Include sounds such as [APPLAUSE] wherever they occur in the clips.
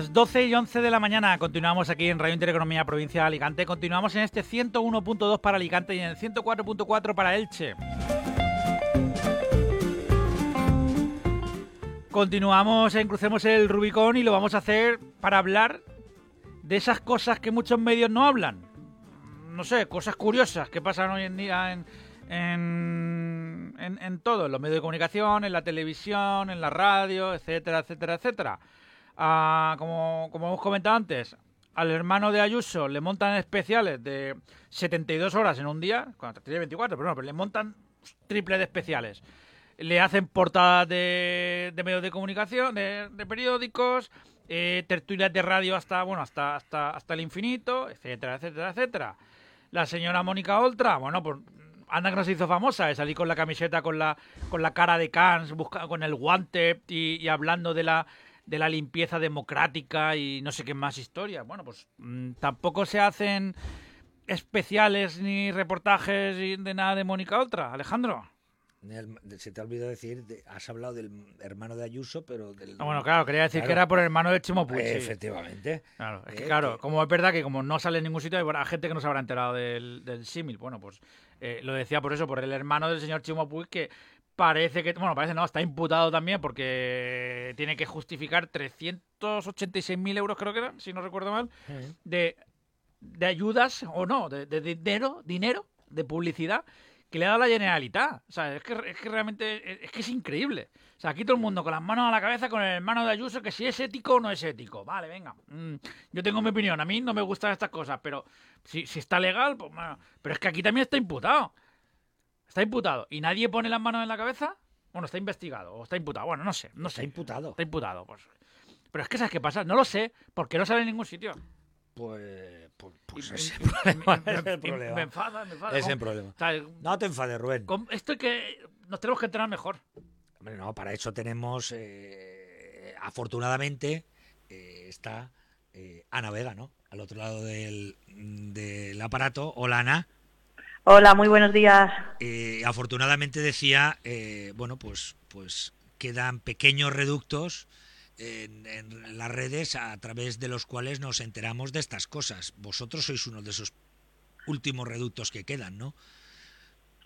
Las 12 y 11 de la mañana continuamos aquí en Radio Intereconomía Provincia de Alicante. Continuamos en este 101.2 para Alicante y en el 104.4 para Elche. Continuamos en Crucemos el Rubicón y lo vamos a hacer para hablar de esas cosas que muchos medios no hablan. No sé, cosas curiosas que pasan hoy en día en, en, en, en todo, en los medios de comunicación, en la televisión, en la radio, etcétera, etcétera, etcétera. Como, hemos comentado antes, al hermano de Ayuso le montan especiales de 72 horas en un día, cuando tiene 24, pero no, pero le montan triple de especiales. Le hacen portadas de, medios de comunicación, de, periódicos, eh, tertulias de radio hasta, bueno, hasta, hasta, hasta el infinito, etcétera, etcétera, etcétera. La señora Mónica Oltra, bueno, pues anda que nos hizo famosa, de salir con la camiseta, con la, con la cara de Cans, busca, con el guante y hablando de la, de la limpieza democrática y no sé qué más historia. Bueno, pues mmm, tampoco se hacen especiales ni reportajes de nada de Mónica Oltra, Alejandro. Se te ha olvidado decir, de, has hablado del hermano de Ayuso, pero del... Ah, bueno, claro, quería decir claro. que era por el hermano de Chimo Puig. Eh, efectivamente. Claro, es que, eh, claro, que... como es verdad que como no sale en ningún sitio, hay gente que no se habrá enterado del, del símil. Bueno, pues eh, lo decía por eso, por el hermano del señor Chimo Puig, que parece que, bueno, parece no, está imputado también porque tiene que justificar 386.000 euros, creo que eran, si no recuerdo mal, de, de ayudas o no, de, de, dinero, dinero, de publicidad que le ha dado la Generalitat. O sea, es que, es que realmente es que es increíble. O sea, aquí todo el mundo con las manos a la cabeza con el hermano de Ayuso, que si es ético o no es ético. Vale, venga. Mm, yo tengo mi opinión. A mí no me gustan estas cosas, pero si, si está legal, pues bueno. Pero es que aquí también está imputado. Está imputado. ¿Y nadie pone las manos en la cabeza? Bueno, está investigado o está imputado. Bueno, no sé. No está sé. imputado. Está imputado. Pues. Pero es que ¿sabes qué pasa? No lo sé, porque no sale en ningún sitio. Pues, pues, pues ese problema, es el problema. Me enfada, me enfada. Es el problema. No te enfades, Rubén. Esto es que nos tenemos que entrenar mejor. Hombre, no, para eso tenemos, eh, afortunadamente, eh, está eh, Ana Vega, ¿no? Al otro lado del, del aparato. Hola, Ana. Hola, muy buenos días. Eh, afortunadamente decía, eh, bueno, pues, pues quedan pequeños reductos en, en, las redes a través de los cuales nos enteramos de estas cosas. Vosotros sois uno de esos últimos reductos que quedan, ¿no?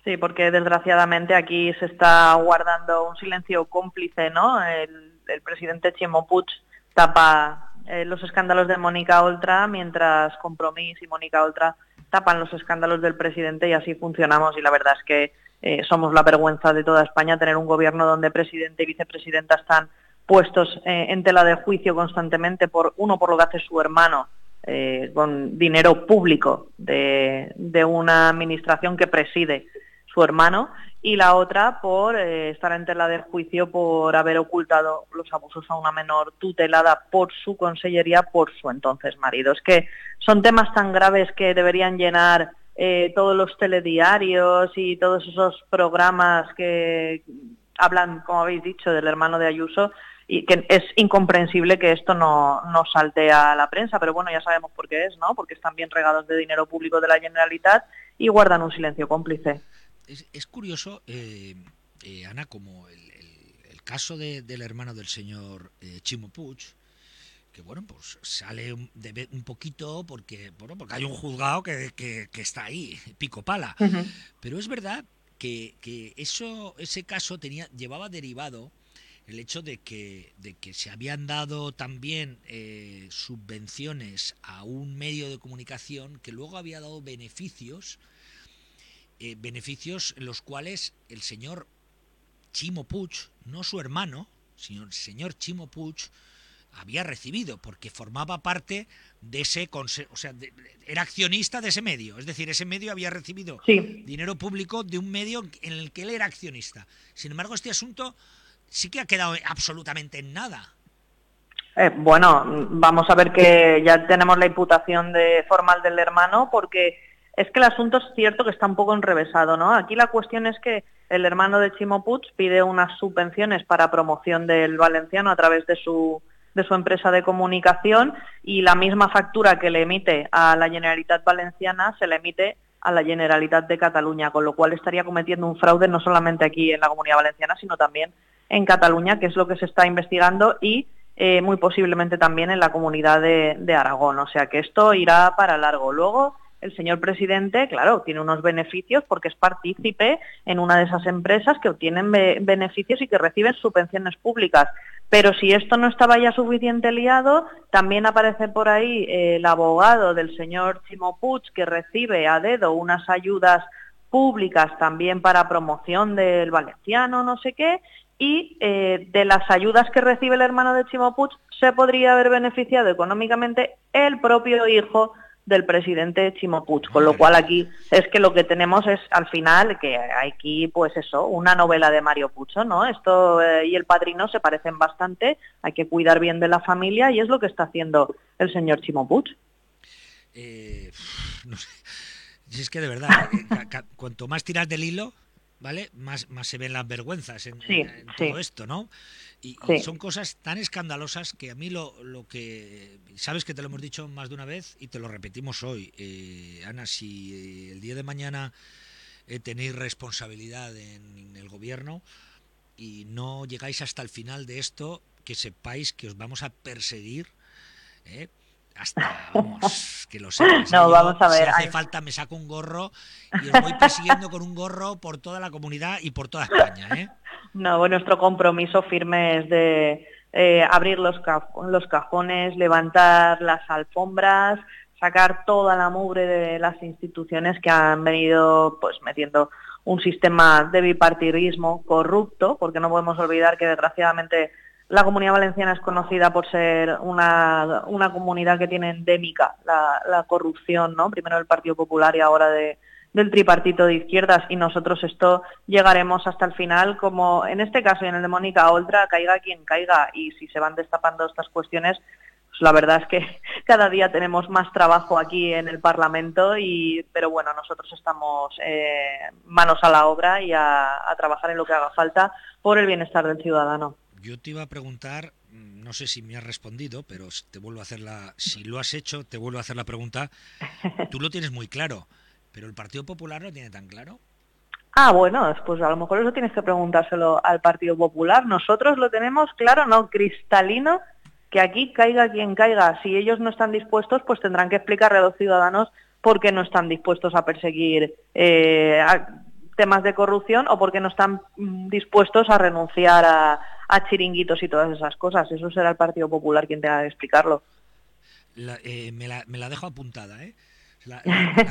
Sí, porque desgraciadamente aquí se está guardando un silencio cómplice, ¿no? El, el presidente Chimo Puig tapa eh, los escándalos de Mónica Oltra, mientras Compromís y Mónica Oltra tapan los escándalos del presidente y así funcionamos. Y la verdad es que eh, somos la vergüenza de toda España tener un gobierno donde presidente y vicepresidenta están puestos eh, en tela de juicio constantemente por uno por lo que hace su hermano eh, con dinero público de, de, una administración que preside su hermano y la otra por eh, estar en tela de juicio por haber ocultado los abusos a una menor tutelada por su consellería por su entonces marido. Es que son temas tan graves que deberían llenar eh, todos los telediarios y todos esos programas que hablan, como habéis dicho, del hermano de Ayuso y que es incomprensible que esto no, no salte a la prensa, pero bueno, ya sabemos por qué es, ¿no? Porque están bien regados de dinero público de la Generalitat y guardan un silencio cómplice es, es curioso, eh, eh, Ana, como el, el, el caso de, del hermano del señor eh, Chimo Puig, que bueno, pues sale un, de, un poquito porque, bueno, porque hay un juzgado que, que, que está ahí, pico pala. Uh -huh. Pero es verdad que, que eso, ese caso tenía, llevaba derivado el hecho de que, de que se habían dado también eh, subvenciones a un medio de comunicación que luego había dado beneficios eh, beneficios en los cuales el señor Chimo Puig, no su hermano, sino el señor Chimo Puig, había recibido, porque formaba parte de ese consejo, o sea, de, era accionista de ese medio, es decir, ese medio había recibido sí. dinero público de un medio en el que él era accionista. Sin embargo, este asunto sí que ha quedado absolutamente en nada. Eh, bueno, vamos a ver que ya tenemos la imputación de formal del hermano, porque es que el asunto es cierto que está un poco enrevesado, ¿no? Aquí la cuestión es que el hermano de Chimo pide unas subvenciones para promoción del valenciano a través de su, de su empresa de comunicación y la misma factura que le emite a la Generalitat Valenciana se le emite a la Generalitat de Cataluña, con lo cual estaría cometiendo un fraude no solamente aquí en la Comunidad Valenciana, sino también en Cataluña, que es lo que se está investigando y eh, muy posiblemente también en la comunidad de, de Aragón. O sea que esto irá para largo. Luego, el señor presidente, claro, tiene unos beneficios porque es partícipe en una de esas empresas que obtienen beneficios y que reciben subvenciones públicas. Pero si esto no estaba ya suficiente liado, también aparece por ahí eh, el abogado del señor Chimo que recibe a dedo unas ayudas públicas también para promoción del valenciano, no sé qué, y eh, de las ayudas que recibe el hermano de Chimo se podría haber beneficiado económicamente el propio hijo del presidente Chimo Puig, con lo cual aquí es que lo que tenemos es al final que aquí pues eso, una novela de Mario Pucho, ¿no? Esto eh, y el padrino se parecen bastante, hay que cuidar bien de la familia y es lo que está haciendo el señor Chimo Puig. Eh, no sé. es que de verdad, eh, cuanto más tiras del hilo, ¿vale? Más, más se ven las vergüenzas en, todo esto, ¿no? Y, son cosas tan escandalosas que a mí lo, lo, que... Sabes que te lo hemos dicho más de una vez y te lo repetimos hoy. Eh, Ana, si eh, el día de mañana eh, tenéis responsabilidad en, el gobierno y no llegáis hasta el final de esto, que sepáis que os vamos a perseguir. Hasta vamos, [LAUGHS] que lo sé. No, vamos a ver. Si hace falta me saco un gorro y os voy persiguiendo con un gorro por toda la comunidad y por toda España, ¿eh? No, nuestro compromiso firme es de eh, abrir los, los cajones, levantar las alfombras, sacar toda la mugre de las instituciones que han venido pues metiendo un sistema de bipartidismo corrupto, porque no podemos olvidar que desgraciadamente la comunidad valenciana es conocida por ser una, una comunidad que tiene endémica la, corrupción, ¿no? Primero del Partido Popular y ahora de, del tripartito de izquierdas y nosotros esto llegaremos hasta el final, como en este caso y en el de Mónica Oltra, caiga quien caiga y si se van destapando estas cuestiones, pues la verdad es que [LAUGHS] cada día tenemos más trabajo aquí en el Parlamento, y, pero bueno, nosotros estamos eh, manos a la obra y a trabajar en lo que haga falta por el bienestar del ciudadano. Yo te iba a preguntar, no sé si me has respondido, pero te vuelvo a hacer la, si lo has hecho, te vuelvo a hacer la pregunta. [LAUGHS] Tú lo tienes muy claro. Pero el Partido Popular no tiene tan claro. Ah, bueno, pues a lo mejor eso tienes que preguntárselo al Partido Popular. Nosotros lo tenemos claro, no cristalino, que aquí caiga quien caiga. Si ellos no están dispuestos, pues tendrán que explicarle a los ciudadanos por qué no están dispuestos a perseguir eh, temas de corrupción o por qué no están mm, dispuestos a renunciar a, chiringuitos y todas esas cosas. Eso será el Partido Popular quien tenga que explicarlo. Eh, me, la, me la dejo apuntada, ¿eh? La,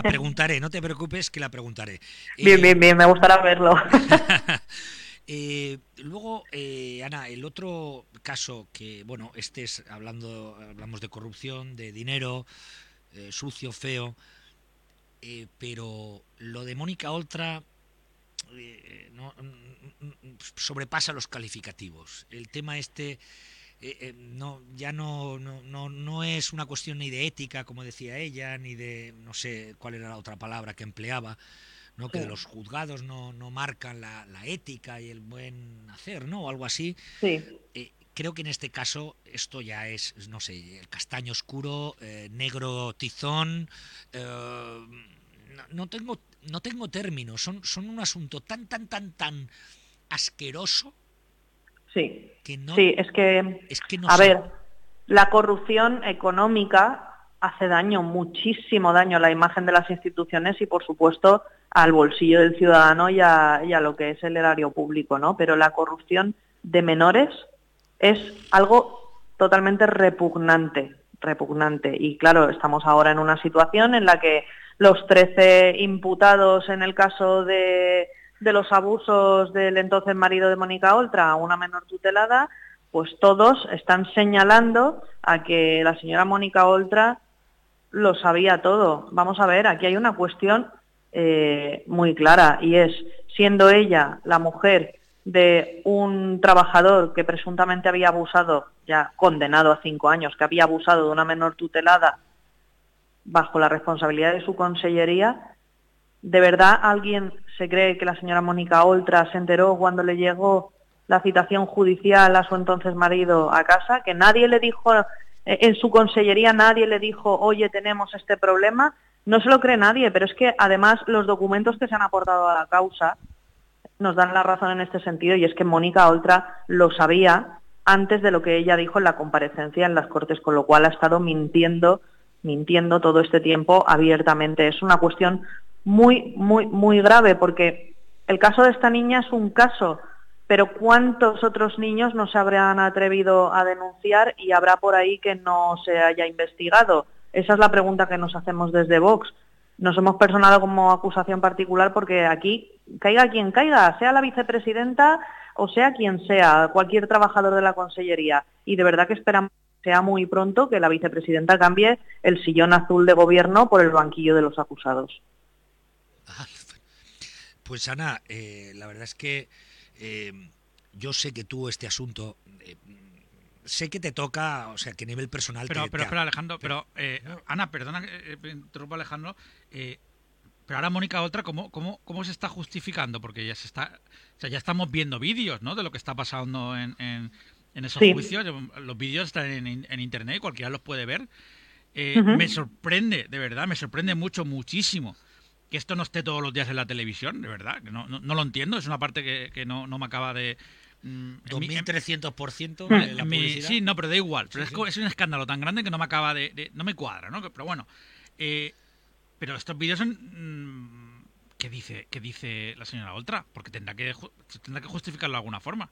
preguntaré, no te preocupes que la preguntaré. [LAUGHS] Bien, bien, bien, me gustará verlo. [LAUGHS] Eh, luego, eh, Ana, el otro caso que, bueno, este es hablando, hablamos de corrupción, de dinero, eh, sucio, feo, pero lo de Mónica Oltra no, mm, mm, mm, sobrepasa los calificativos. El tema este eh, eh, no, ya no, no, no, es una cuestión ni de ética, como decía ella, ni de, no sé cuál era la otra palabra que empleaba, ¿no? que los juzgados no, no marcan la, la, ética y el buen hacer, ¿no? O algo así. Sí. Eh, creo que en este caso esto ya es, no sé, el castaño oscuro, negro tizón. no, tengo, no tengo términos, son, son un asunto tan, tan, tan, tan asqueroso Sí, sí es que, a ver, la corrupción económica hace daño, muchísimo daño a la imagen de las instituciones y, por supuesto, al bolsillo del ciudadano y a, lo que es el erario público, ¿no? Pero la corrupción de menores es algo totalmente repugnante, repugnante. Y claro, estamos ahora en una situación en la que los 13 imputados en el caso de los abusos del entonces marido de Mónica Oltra una menor tutelada, pues todos están señalando a que la señora Mónica Oltra lo sabía todo. Vamos a ver, aquí hay una cuestión eh, muy clara y es, siendo ella la mujer de un trabajador que presuntamente había abusado, ya condenado a cinco años, que había abusado de una menor tutelada bajo la responsabilidad de su consellería, ¿de verdad alguien se cree que la señora Mónica Oltra se enteró cuando le llegó la citación judicial a su entonces marido a casa, que nadie le dijo, eh, en su consellería nadie le dijo, oye, tenemos este problema, no se lo cree nadie, pero es que además los documentos que se han aportado a la causa nos dan la razón en este sentido y es que Mónica Oltra lo sabía antes de lo que ella dijo en la comparecencia en las Cortes, con lo cual ha estado mintiendo, mintiendo todo este tiempo abiertamente. Es una cuestión muy, muy, muy grave porque el caso de esta niña es un caso, pero ¿cuántos otros niños no se habrán atrevido a denunciar y habrá por ahí que no se haya investigado? Esa es la pregunta que nos hacemos desde Vox. Nos hemos personado como acusación particular porque aquí caiga quien caiga, sea la vicepresidenta o sea quien sea, cualquier trabajador de la Consellería. Y de verdad que esperamos sea muy pronto que la vicepresidenta cambie el sillón azul de gobierno por el banquillo de los acusados. Pues Ana, eh, la verdad es que eh, yo sé que tú este asunto eh, sé que te toca, o sea, que a nivel personal pero, pero, pero Alejandro, pero, Ana, perdona que interrumpa Alejandro, pero ahora Mónica Oltra, ¿cómo, cómo, ¿cómo se está justificando? Porque ya se está, o sea, ya estamos viendo vídeos, ¿no? De lo que está pasando en, en, esos juicios. Los vídeos están en, en, internet, cualquiera los puede ver. Eh, me sorprende, de verdad, me sorprende mucho, muchísimo que esto no esté todos los días en la televisión, de verdad. Que no, no, lo entiendo, es una parte que, que no, no me acaba de... 2300% mm, en la publicidad. Sí, no, pero da igual. Pero es, un escándalo tan grande que no me acaba de... no me cuadra, ¿no? Pero bueno, eh, pero estos vídeos son... Mm, ¿Qué dice, qué dice la señora Oltra? Porque tendrá que, tendrá que justificarlo de alguna forma.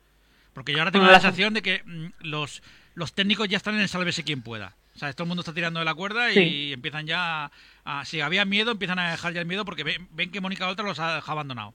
Porque yo ahora tengo la sensación de que mm, los, los técnicos ya están en el sálvese quien pueda. O sea, todo el mundo está tirando de la cuerda y empiezan ya a, Si había miedo, empiezan a dejar ya el miedo porque ven, ven que Mónica Oltra los ha dejado abandonados.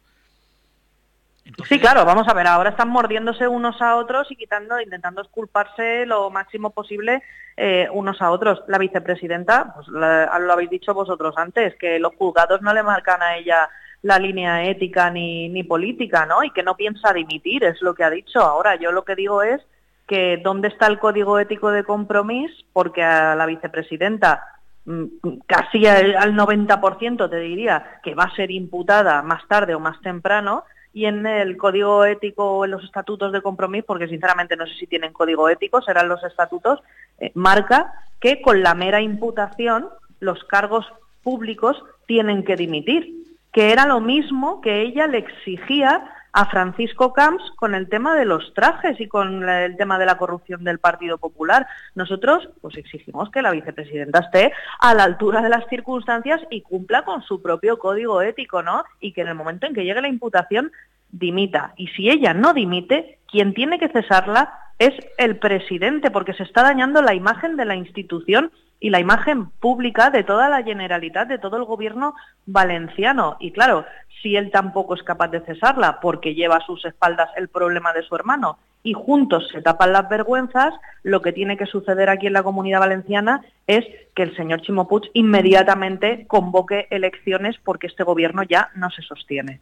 Sí, claro, vamos a ver, ahora están mordiéndose unos a otros y quitando, intentando esculparse lo máximo posible eh, unos a otros. La vicepresidenta, pues lo habéis dicho vosotros antes, que los juzgados no le marcan a ella la línea ética ni, ni política, ¿no? Y que no piensa dimitir, es lo que ha dicho. Ahora, yo lo que digo es que dónde está el código ético de compromiso, porque a la vicepresidenta mm, casi al 90% te diría que va a ser imputada más tarde o más temprano, y en el código ético o en los estatutos de compromiso, porque sinceramente no sé si tienen código ético, serán los estatutos, eh, marca que con la mera imputación los cargos públicos tienen que dimitir, que era lo mismo que ella le exigía a Francisco Camps con el tema de los trajes y con el tema de la corrupción del Partido Popular. Nosotros pues exigimos que la vicepresidenta esté a la altura de las circunstancias y cumpla con su propio código ético, ¿no? Y que en el momento en que llegue la imputación dimita. Y si ella no dimite, quien tiene que cesarla es el presidente, porque se está dañando la imagen de la institución y la imagen pública de toda la Generalitat, de todo el gobierno valenciano. Y claro, si él tampoco es capaz de cesarla porque lleva a sus espaldas el problema de su hermano y juntos se tapan las vergüenzas, lo que tiene que suceder aquí en la comunidad valenciana es que el señor Chimo inmediatamente convoque elecciones porque este gobierno ya no se sostiene.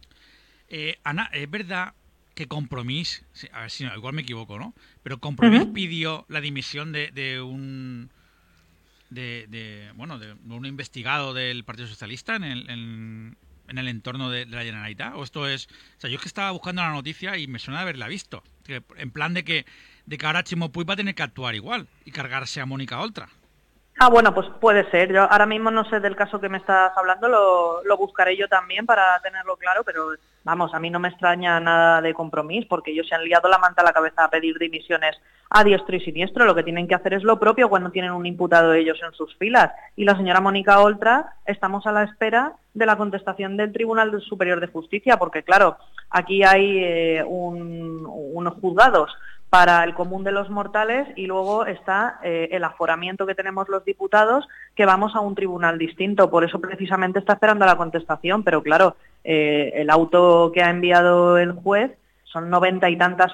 Eh, Ana, es verdad que Compromís, a ver si no, igual me equivoco, ¿no? Pero Compromís pidió la dimisión de, un de, bueno de un investigado del Partido Socialista en el, en, el entorno de, la Generalitat o esto es o sea yo es que estaba buscando la noticia y me suena de haberla visto en plan de que de que ahora Chimo va a tener que actuar igual y cargarse a Mónica Oltra Ah, bueno, pues puede ser. Yo ahora mismo no sé del caso que me estás hablando, lo, lo, buscaré yo también para tenerlo claro, pero vamos, a mí no me extraña nada de compromiso porque ellos se han liado la manta a la cabeza a pedir dimisiones a diestro y siniestro. Lo que tienen que hacer es lo propio cuando tienen un imputado ellos en sus filas. Y la señora Mónica Oltra, estamos a la espera de la contestación del Tribunal Superior de Justicia, porque claro, aquí hay eh, unos juzgados para el común de los mortales y luego está eh, el aforamiento que tenemos los diputados que vamos a un tribunal distinto. Por eso precisamente está esperando la contestación, pero claro, eh, el auto que ha enviado el juez son noventa y tantas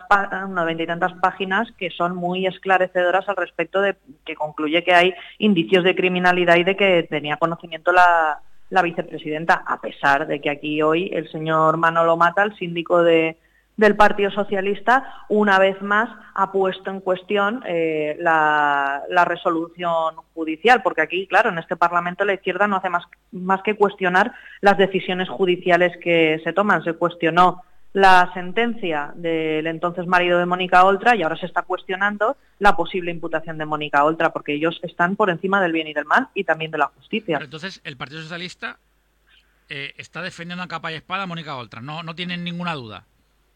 noventa y tantas páginas que son muy esclarecedoras al respecto de que concluye que hay indicios de criminalidad y de que tenía conocimiento la, la vicepresidenta, a pesar de que aquí hoy el señor Manolo Mata, el síndico de del Partido Socialista, una vez más ha puesto en cuestión eh, la, resolución judicial, porque aquí, claro, en este Parlamento la izquierda no hace más, más que cuestionar las decisiones judiciales que se toman. Se cuestionó la sentencia del entonces marido de Mónica Oltra y ahora se está cuestionando la posible imputación de Mónica Oltra, porque ellos están por encima del bien y del mal y también de la justicia. entonces, el Partido Socialista eh, está defendiendo a capa y espada a Mónica Oltra, no, no tienen ninguna duda.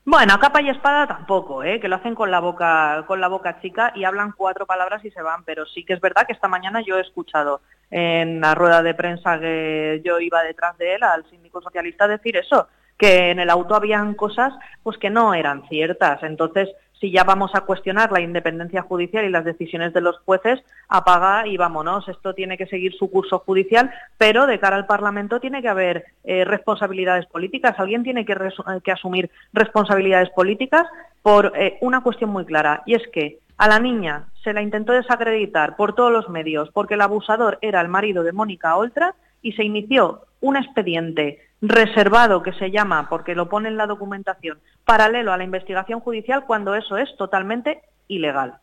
Bueno, capa y espada tampoco, ¿eh? que lo hacen con la boca con la boca chica y hablan cuatro palabras y se van, pero sí que es verdad que esta mañana yo he escuchado en la rueda de prensa que yo iba detrás de él al síndico socialista decir eso, que en el auto habían cosas pues que no eran ciertas. Entonces, si ya vamos a cuestionar la independencia judicial y las decisiones de los jueces, apaga y vámonos. Esto tiene que seguir su curso judicial, pero de cara al Parlamento tiene que haber eh, responsabilidades políticas. Alguien tiene que, eh, asumir responsabilidades políticas por eh, una cuestión muy clara, y es que a la niña se la intentó desacreditar por todos los medios porque el abusador era el marido de Mónica Oltra y se inició un expediente reservado que se llama, porque lo pone en la documentación, paralelo a la investigación judicial cuando eso es totalmente ilegal.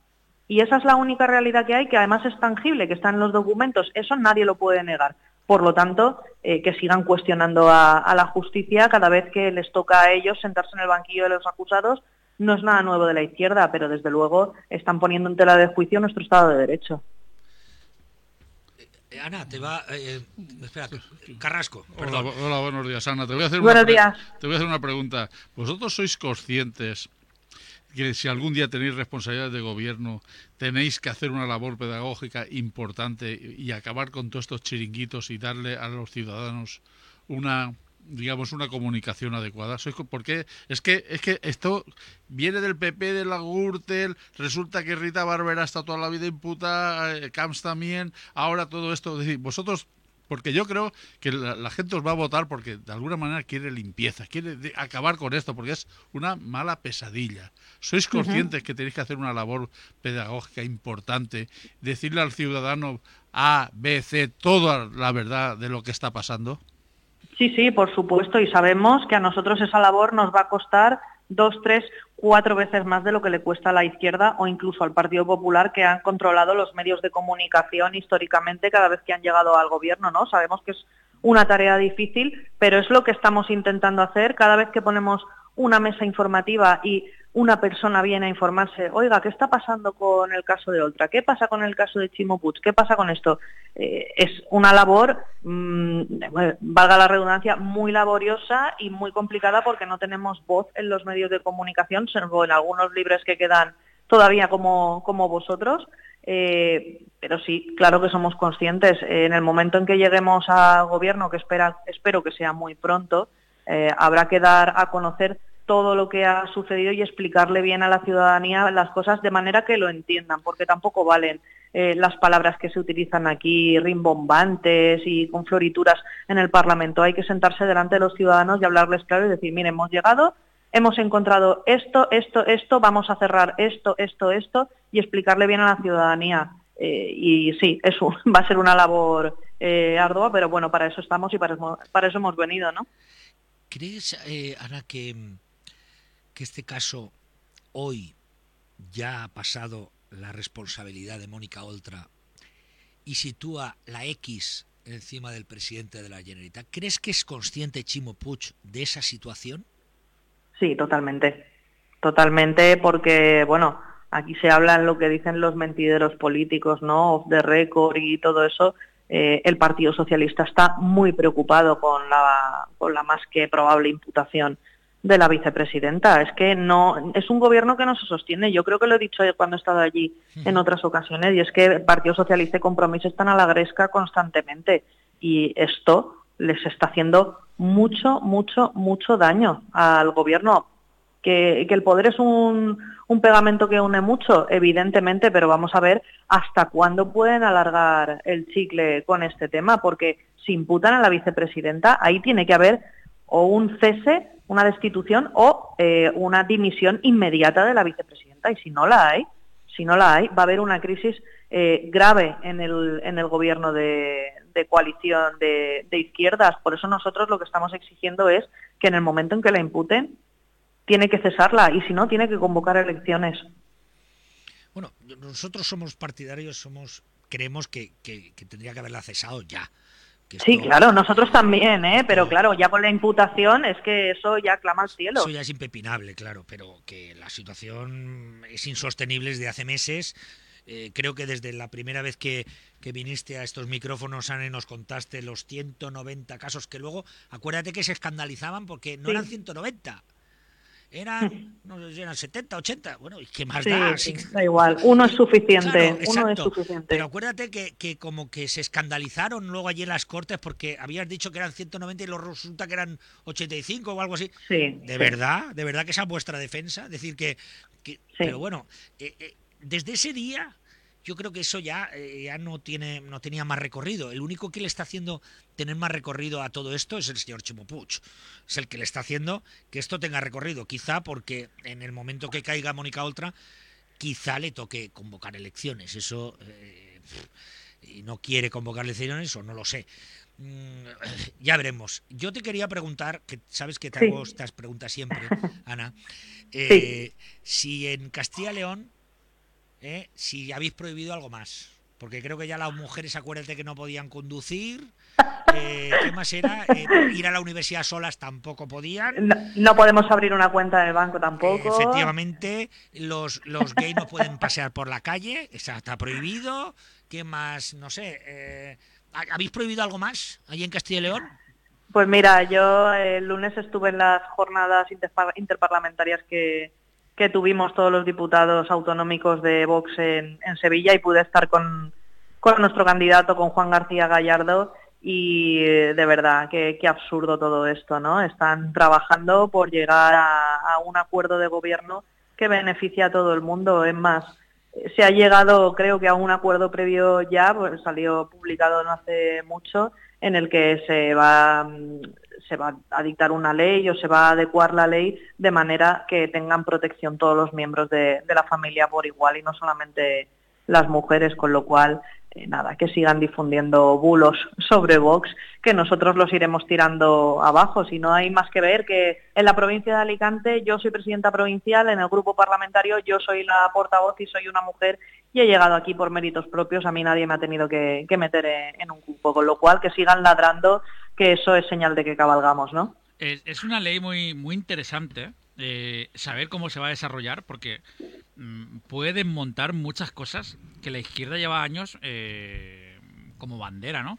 Y esa es la única realidad que hay, que además es tangible, que está en los documentos. Eso nadie lo puede negar. Por lo tanto, eh, que sigan cuestionando a, la justicia cada vez que les toca a ellos sentarse en el banquillo de los acusados. No es nada nuevo de la izquierda, pero desde luego están poniendo en tela de juicio nuestro Estado de Derecho. Eh, Ana, te va. Eh, espera, Carrasco. Hola, buenos días, Ana. Te voy, a hacer buenos días. te voy a hacer una pregunta. ¿Vosotros sois conscientes que si algún día tenéis responsabilidades de gobierno, tenéis que hacer una labor pedagógica importante y acabar con todos estos chiringuitos y darle a los ciudadanos una digamos, una comunicación adecuada. Porque es que, es que esto viene del PP de la Gürtel, resulta que Rita Barbera está toda la vida imputada, eh, Camps también, ahora todo esto. Es decir, vosotros porque yo creo que la, gente os va a votar porque de alguna manera quiere limpieza, quiere acabar con esto, porque es una mala pesadilla. ¿Sois conscientes que tenéis que hacer una labor pedagógica importante, decirle al ciudadano A, B, C, toda la verdad de lo que está pasando? Sí, sí, por supuesto, y sabemos que a nosotros esa labor nos va a costar dos, tres, cuatro veces más de lo que le cuesta a la izquierda o incluso al Partido Popular que han controlado los medios de comunicación históricamente cada vez que han llegado al gobierno, ¿no? Sabemos que es una tarea difícil, pero es lo que estamos intentando hacer cada vez que ponemos una mesa informativa y una persona viene a informarse, oiga, ¿qué está pasando con el caso de Oltra? ¿Qué pasa con el caso de Chimo Puig? ¿Qué pasa con esto? Eh, es una labor, mm, valga la redundancia, muy laboriosa y muy complicada porque no tenemos voz en los medios de comunicación, salvo en algunos libros que quedan todavía como, como vosotros. Eh, pero sí, claro que somos conscientes. en el momento en que lleguemos al gobierno, que espera, espero que sea muy pronto, eh, habrá que dar a conocer todo lo que ha sucedido y explicarle bien a la ciudadanía las cosas de manera que lo entiendan, porque tampoco valen eh, las palabras que se utilizan aquí, rimbombantes y con florituras en el Parlamento. Hay que sentarse delante de los ciudadanos y hablarles claro y decir, mire, hemos llegado, hemos encontrado esto, esto, esto, vamos a cerrar esto, esto, esto y explicarle bien a la ciudadanía. Eh, y sí, eso [LAUGHS] va a ser una labor ardua, pero bueno, para eso estamos y para para eso hemos venido, ¿no? ¿Crees, Ana, que que este caso hoy ya ha pasado la responsabilidad de Mónica Oltra y sitúa la X encima del presidente de la Generalitat. ¿Crees que es consciente Chimo Puig de esa situación? Sí, totalmente. Totalmente, porque, bueno, aquí se habla en lo que dicen los mentideros políticos, ¿no? Off the record y todo eso. Eh, el Partido Socialista está muy preocupado con la, con la más que probable imputación de la vicepresidenta. Es que no es un gobierno que no se sostiene. Yo creo que lo he dicho cuando he estado allí en otras ocasiones y es que el Partido Socialista y Compromiso están a la gresca constantemente y esto les está haciendo mucho, mucho, mucho daño al gobierno. Que, que el poder es un, un pegamento que une mucho, evidentemente, pero vamos a ver hasta cuándo pueden alargar el chicle con este tema, porque si imputan a la vicepresidenta, ahí tiene que haber o un cese una destitución o eh, una dimisión inmediata de la vicepresidenta. Y si no la hay, si no la hay, va a haber una crisis eh, grave en el, en el gobierno de, coalición de, izquierdas. Por eso nosotros lo que estamos exigiendo es que en el momento en que la imputen, tiene que cesarla y si no, tiene que convocar elecciones. Bueno, nosotros somos partidarios, somos creemos que, que tendría que haberla cesado ya Sí, claro, nosotros también, ¿eh? pero claro, ya con la imputación es que eso ya clama al cielo. Eso ya es impepinable, claro, pero que la situación es insostenible desde hace meses. Eh, creo que desde la primera vez que, viniste a estos micrófonos, Ana, y nos contaste los 190 casos que luego, acuérdate que se escandalizaban porque no eran 190. Eran, no sé, eran 70, 80. Bueno, ¿y qué más da? Sí, da igual. Uno es suficiente. uno es suficiente. Pero acuérdate que, que, como que se escandalizaron luego allí en las Cortes porque habías dicho que eran 190 y luego resulta que eran 85 o algo así. Sí. ¿De verdad? ¿De verdad que esa es vuestra defensa? Decir que... que Pero bueno, eh, eh, desde ese día yo creo que eso ya, eh, ya no, tiene, no tenía más recorrido. El único que le está haciendo tener más recorrido a todo esto es el señor Chimo Es el que le está haciendo que esto tenga recorrido. Quizá porque en el momento que caiga Mónica Oltra, quizá le toque convocar elecciones. Eso. Eh, y no quiere convocar elecciones o no lo sé. Mm, ya veremos. Yo te quería preguntar, que sabes que te hago estas preguntas siempre, [LAUGHS] Ana, eh, si en Castilla León ¿eh? si habéis prohibido algo más. Porque creo que ya las mujeres, acuérdate que no podían conducir. Eh, ¿Qué más era? Eh, ir a la universidad solas tampoco podían. No, podemos abrir una cuenta en el banco tampoco. efectivamente, los, los gays no pueden pasear por la calle, está prohibido. ¿Qué más? No sé. ¿Habéis prohibido algo más allí en Castilla y León? Pues mira, yo el lunes estuve en las jornadas interparlamentarias que, que tuvimos todos los diputados autonómicos de Vox en, Sevilla y pude estar con, nuestro candidato, con Juan García Gallardo, y eh, de verdad, qué, absurdo todo esto, ¿no? Están trabajando por llegar a, un acuerdo de gobierno que beneficia a todo el mundo. Es más, se ha llegado, creo que a un acuerdo previo ya, pues salió publicado no hace mucho, en el que se va se va a dictar una ley o se va a adecuar la ley de manera que tengan protección todos los miembros de, la familia por igual y no solamente las mujeres, con lo cual eh, nada, que sigan difundiendo bulos [LAUGHS] sobre Vox, que nosotros los iremos tirando abajo. Si no hay más que ver que en la provincia de Alicante yo soy presidenta provincial, en el grupo parlamentario yo soy la portavoz y soy una mujer y he llegado aquí por méritos propios. A mí nadie me ha tenido que, meter en, un grupo, con lo cual que sigan ladrando, que eso es señal de que cabalgamos, ¿no? Es, una ley muy, muy interesante eh, saber cómo se va a desarrollar, porque mm, pueden montar muchas cosas que la izquierda lleva años eh, como bandera, ¿no?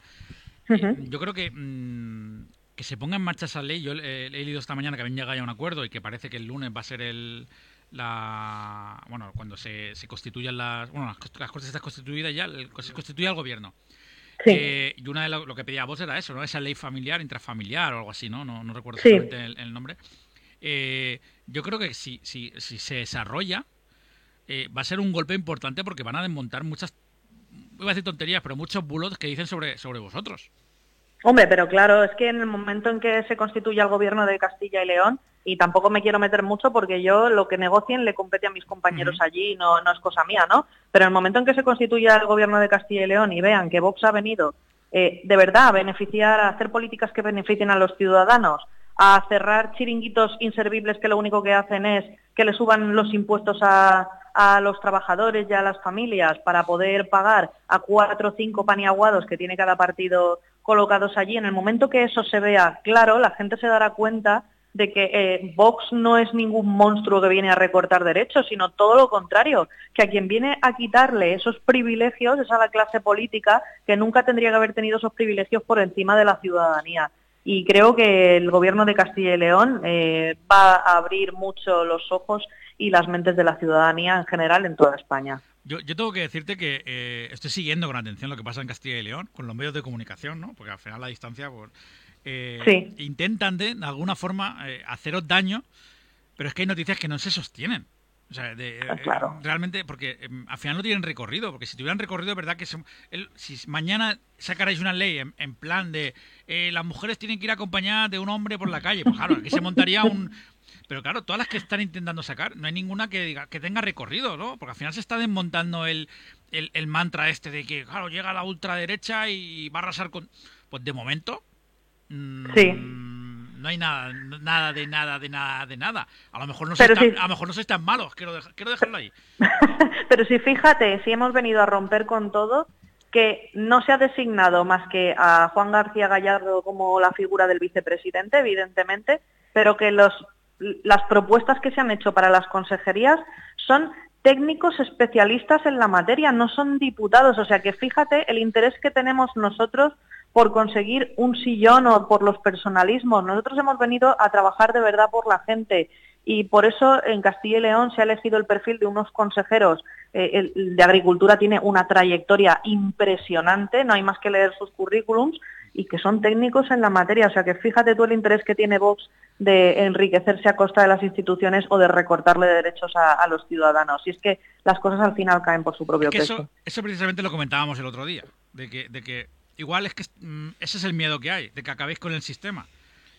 Eh, yo creo que mm, que se ponga en marcha esa ley. Yo he leído esta mañana que habían llegado a un acuerdo y que parece que el lunes va a ser el, la bueno cuando se, se constituyan las bueno las, las Cortes están constituidas ya se constituye el gobierno eh, y una de lo, que pedía vos era eso no esa ley familiar intrafamiliar o algo así no no, no recuerdo exactamente el, nombre. Eh, yo creo que si, si, si se desarrolla eh, va a ser un golpe importante porque van a desmontar muchas voy a decir tonterías pero muchos bulos que dicen sobre sobre vosotros Hombre, pero claro, es que en el momento en que se constituya el gobierno de Castilla y León, y tampoco me quiero meter mucho porque yo lo que negocien le compete a mis compañeros allí, no, no es cosa mía, ¿no? Pero en el momento en que se constituya el gobierno de Castilla y León y vean que Vox ha venido eh, de verdad a beneficiar, a hacer políticas que beneficien a los ciudadanos, a cerrar chiringuitos inservibles que lo único que hacen es que le suban los impuestos a, a los trabajadores y a las familias para poder pagar a cuatro o cinco paniaguados que tiene cada partido colocados allí. En el momento que eso se vea claro, la gente se dará cuenta de que eh, Vox no es ningún monstruo que viene a recortar derechos, sino todo lo contrario, que a quien viene a quitarle esos privilegios es a la clase política que nunca tendría que haber tenido esos privilegios por encima de la ciudadanía. Y creo que el gobierno de Castilla y León eh, va a abrir mucho los ojos y las mentes de la ciudadanía en general en toda España. Yo, tengo que decirte que eh, estoy siguiendo con atención lo que pasa en Castilla y León, con los medios de comunicación, ¿no? Porque al final la distancia, pues, eh, intentan de, alguna forma eh, haceros daño, pero es que hay noticias que no se sostienen. O sea, de, ah, realmente, porque al final no tienen recorrido, porque si tuvieran recorrido, es verdad que si mañana sacarais una ley en, plan de las mujeres tienen que ir acompañadas de un hombre por la calle, pues claro, aquí se montaría un, pero claro, todas las que están intentando sacar, no hay ninguna que diga que tenga recorrido, ¿no? Porque al final se está desmontando el, el, mantra este de que, claro, llega la ultraderecha y va a arrasar con. Pues de momento. Mm, sí. No hay nada, nada de nada, de nada, de nada. A lo mejor no, sois, tan, a lo mejor no sois tan malos, quiero, quiero dejarlo ahí. [LAUGHS] Pero si fíjate, si hemos venido a romper con todo, que no se ha designado más que a Juan García Gallardo como la figura del vicepresidente, evidentemente, pero que los las propuestas que se han hecho para las consejerías son técnicos especialistas en la materia, no son diputados. O sea que fíjate el interés que tenemos nosotros por conseguir un sillón o por los personalismos. Nosotros hemos venido a trabajar de verdad por la gente y por eso en Castilla y León se ha elegido el perfil de unos consejeros. Eh, el de Agricultura tiene una trayectoria impresionante, no hay más que leer sus currículums y que son técnicos en la materia. O sea que fíjate tú el interés que tiene Vox de enriquecerse a costa de las instituciones o de recortarle derechos a, los ciudadanos. Y es que las cosas al final caen por su propio peso. Eso, eso, precisamente lo comentábamos el otro día, de que, de que igual es que mm, ese es el miedo que hay, de que acabéis con el sistema.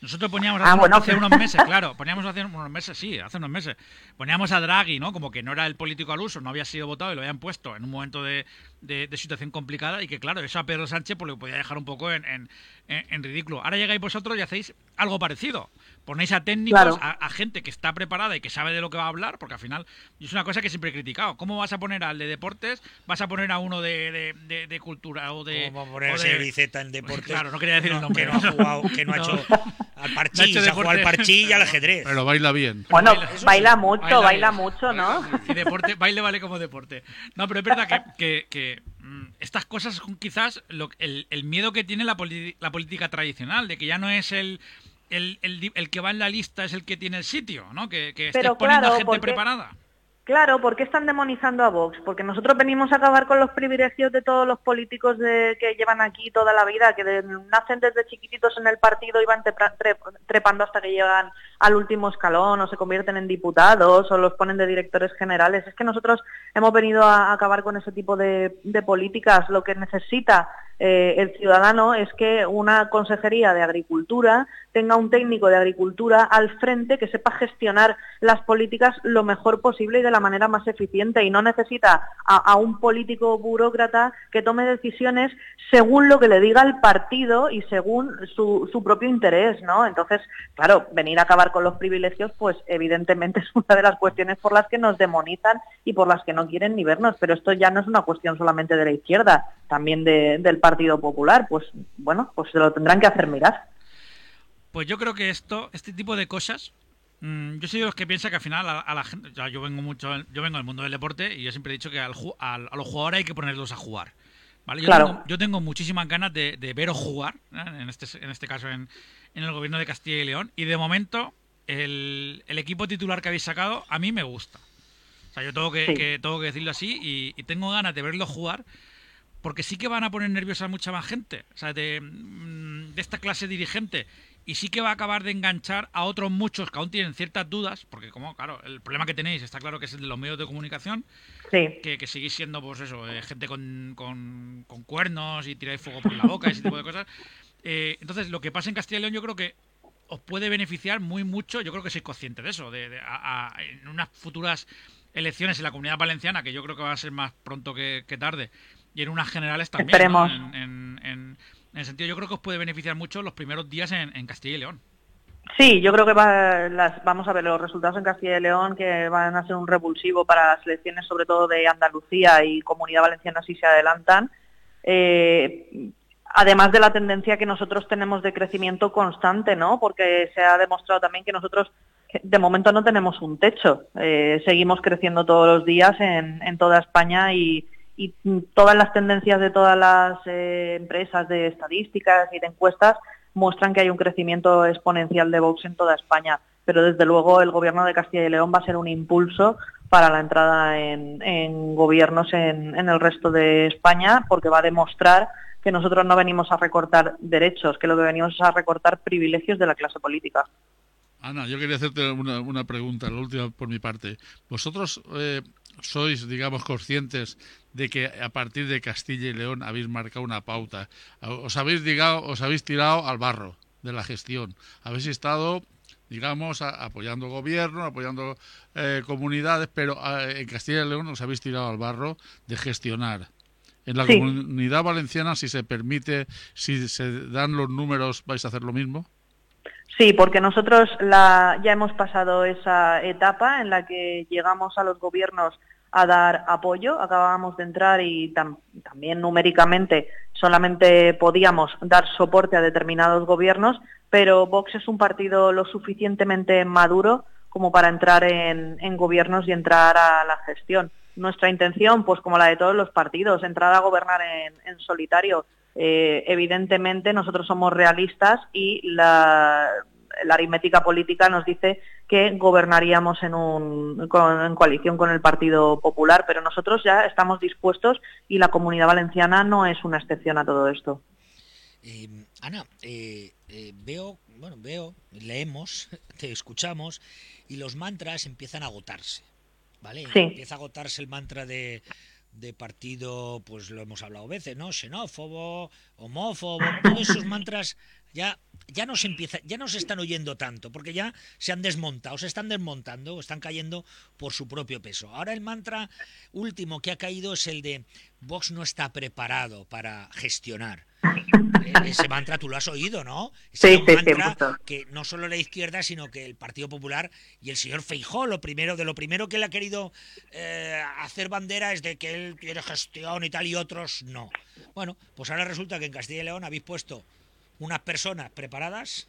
Nosotros poníamos ah, hace, unos meses, claro, poníamos hace unos meses, sí, hace unos meses, poníamos a Draghi, ¿no? Como que no era el político al uso, no había sido votado y lo habían puesto en un momento de, situación complicada y que, claro, eso a Pedro Sánchez pues, lo podía dejar un poco en, en ridículo. Ahora llegáis vosotros y hacéis algo parecido ponéis a técnicos, a, gente que está preparada y que sabe de lo que va a hablar, porque al final es una cosa que siempre he criticado. ¿Cómo vas a poner al de deportes? ¿Vas a poner a uno de, de, cultura o de. ¿Cómo poner a de... en deportes? claro, no quería decir el nombre. Que no ha jugado, que no, ha [LAUGHS] hecho al [LAUGHS] parchí, se ha jugado al parchí y al ajedrez. Pero baila bien. Bueno, baila, mucho, baila, mucho, ¿no? Y deporte, baile vale como deporte. No, pero es verdad que, que, mm, estas cosas son quizás lo, el, el, miedo que tiene la, la política tradicional, de que ya no es el el, el, que va en la lista es el que tiene el sitio, ¿no? Que, que estés poniendo a gente preparada. Claro, ¿por qué están demonizando a Vox? Porque nosotros venimos a acabar con los privilegios de todos los políticos de, que llevan aquí toda la vida, que nacen desde chiquititos en el partido y van trepando hasta que llegan al último escalón o se convierten en diputados o los ponen de directores generales. Es que nosotros hemos venido a acabar con ese tipo de, de políticas. Lo que necesita eh, el ciudadano es que una consejería de agricultura tenga un técnico de agricultura al frente que sepa gestionar las políticas lo mejor posible y de la manera más eficiente y no necesita a, un político burócrata que tome decisiones según lo que le diga el partido y según su, propio interés, ¿no? Entonces, claro, venir a acabar con los privilegios, pues evidentemente [LAUGHS] es una de las cuestiones por las que nos demonizan y por las que no quieren ni vernos, pero esto ya no es una cuestión solamente de la izquierda, también del Partido Popular, pues bueno, pues se lo tendrán que hacer mirar. Pues yo creo que esto, este tipo de cosas, mm, yo soy de los que piensa que al final a, la gente, yo vengo mucho, yo vengo del mundo del deporte y yo siempre he dicho que al, a los jugadores hay que ponerlos a jugar. ¿vale? Yo, tengo, yo tengo muchísimas ganas de, veros jugar, en, este, en este caso en, el gobierno de Castilla y León, y de momento el, equipo titular que habéis sacado a mí me gusta. O sea, yo tengo que, tengo que decirlo así y, y, tengo ganas de verlo jugar porque sí que van a poner nerviosa a mucha más gente, o sea, de, mm, de, esta clase dirigente, y sí que va a acabar de enganchar a otros muchos que aún tienen ciertas dudas, porque como, claro, el problema que tenéis está claro que es el de los medios de comunicación, que, que seguís siendo, pues eso, eh, gente con, con, cuernos y tiráis fuego por la boca y ese tipo de cosas. Eh, entonces, lo que pasa en Castilla y León yo creo que os puede beneficiar muy mucho, yo creo que sois conscientes de eso, de, en unas futuras elecciones en la comunidad valenciana, que yo creo que va a ser más pronto que tarde, y en unas generales también. En, en, el sentido, yo creo que os puede beneficiar mucho los primeros días en, Castilla y León. Sí, yo creo que las, vamos a ver los resultados en Castilla y León que van a ser un revulsivo para las elecciones, sobre todo de Andalucía y Comunidad Valenciana si se adelantan. Eh, además de la tendencia que nosotros tenemos de crecimiento constante, ¿no? Porque se ha demostrado también que nosotros de momento no tenemos un techo. Eh, seguimos creciendo todos los días en, en toda España y, y todas las tendencias de todas las eh, empresas de estadísticas y de encuestas muestran que hay un crecimiento exponencial de Vox en toda España. Pero desde luego el gobierno de Castilla y León va a ser un impulso para la entrada en, gobiernos en, el resto de España porque va a demostrar que nosotros no venimos a recortar derechos, que lo que venimos es a recortar privilegios de la clase política. Ana, yo quería hacerte una, pregunta, la última por mi parte. ¿Vosotros eh, sois, digamos, conscientes de que a partir de Castilla y León habéis marcado una pauta. Os habéis, digado, os habéis tirado al barro de la gestión. Habéis estado, digamos, apoyando gobierno, apoyando eh, comunidades, pero eh, en Castilla y León os habéis tirado al barro de gestionar. En la comunidad valenciana, si se permite, si se dan los números, ¿vais a hacer lo mismo? Sí, porque nosotros la, ya hemos pasado esa etapa en la que llegamos a los gobiernos a dar apoyo. Acabábamos de entrar y también numéricamente solamente podíamos dar soporte a determinados gobiernos, pero Vox es un partido lo suficientemente maduro como para entrar en, gobiernos y entrar a la gestión. Nuestra intención, pues como la de todos los partidos, entrar a gobernar en, solitario. eh, evidentemente nosotros somos realistas y la, aritmética política nos dice que gobernaríamos en, un, en coalición con el Partido Popular, pero nosotros ya estamos dispuestos y la comunidad valenciana no es una excepción a todo esto. Eh, Ana, eh, veo, bueno, veo, leemos, [LAUGHS] te escuchamos y los mantras empiezan a agotarse, ¿vale? Empieza a agotarse el mantra de de partido, pues lo hemos hablado veces, ¿no? Xenófobo, homófobo, todos esos mantras ya, ya no se empieza, ya no se están oyendo tanto, porque ya se han desmontado, se están desmontando, están cayendo por su propio peso. Ahora el mantra último que ha caído es el de Vox no está preparado para gestionar. Eh, ese mantra tú lo has oído, ¿no? sí, sí, mantra que no solo la izquierda, sino que el Partido Popular y el señor Feijó, lo primero, de lo primero que él ha querido eh, hacer bandera es de que él quiere gestión y tal, y otros no. Bueno, pues ahora resulta que en Castilla y León habéis puesto unas personas preparadas,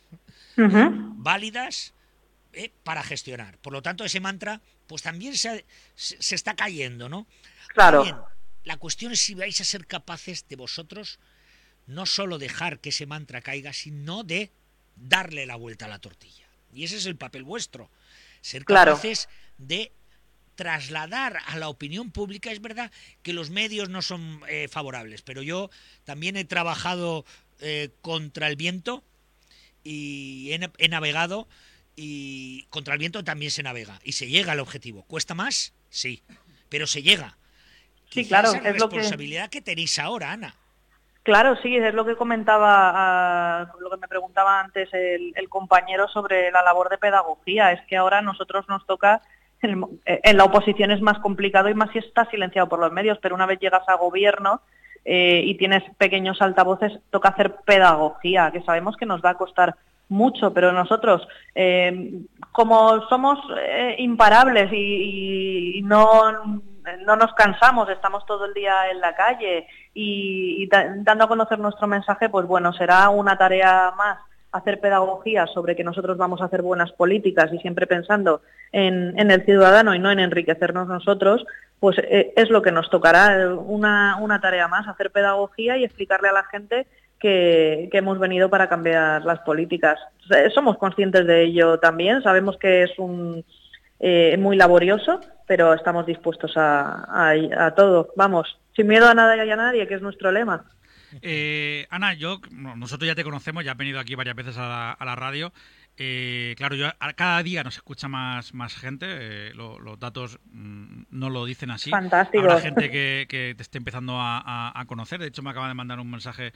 válidas, eh, para gestionar. Por lo tanto, ese mantra, pues también se, se, está cayendo, ¿no? Claro. la cuestión es si vais a ser capaces de vosotros no solo dejar que ese mantra caiga, sino de darle la vuelta a la tortilla. Y ese es el papel vuestro. Ser capaces de trasladar a la opinión pública. Es verdad que los medios no son eh, favorables, pero yo también he trabajado eh, contra el viento y he, navegado y contra el viento también se navega y se llega al objetivo. ¿Cuesta más? Sí, pero se llega. Sí, claro. es la responsabilidad que... que tenéis ahora, Ana. Claro, sí, es lo que comentaba, ah, lo que me preguntaba antes el, compañero sobre la labor de pedagogía. Es que ahora a nosotros nos toca, en, la oposición es más complicado y más si está silenciado por los medios, pero una vez llegas a gobierno eh, y tienes pequeños altavoces, toca hacer pedagogía, que sabemos que nos va a costar mucho, pero nosotros, eh, como somos eh, imparables y, no, no nos cansamos, estamos todo el día en la calle y, dando a conocer nuestro mensaje, pues bueno, será una tarea más hacer pedagogía sobre que nosotros vamos a hacer buenas políticas y siempre pensando en, el ciudadano y no en enriquecernos nosotros, pues eh, es lo que nos tocará, una, una tarea más, hacer pedagogía y explicarle a la gente que, hemos venido para cambiar las políticas. Somos conscientes de ello también, sabemos que es un, eh, muy laborioso, pero estamos dispuestos a, todo. Vamos, sin miedo a nada y a nadie, que es nuestro lema. Eh, Ana, yo, nosotros ya te conocemos, ya has venido aquí varias veces a la, radio. Eh, claro, yo cada día nos escucha más, más gente, los datos mm, no lo dicen así. Fantástico. Habrá gente que, te esté empezando a, conocer. De hecho, me acaba de mandar un mensaje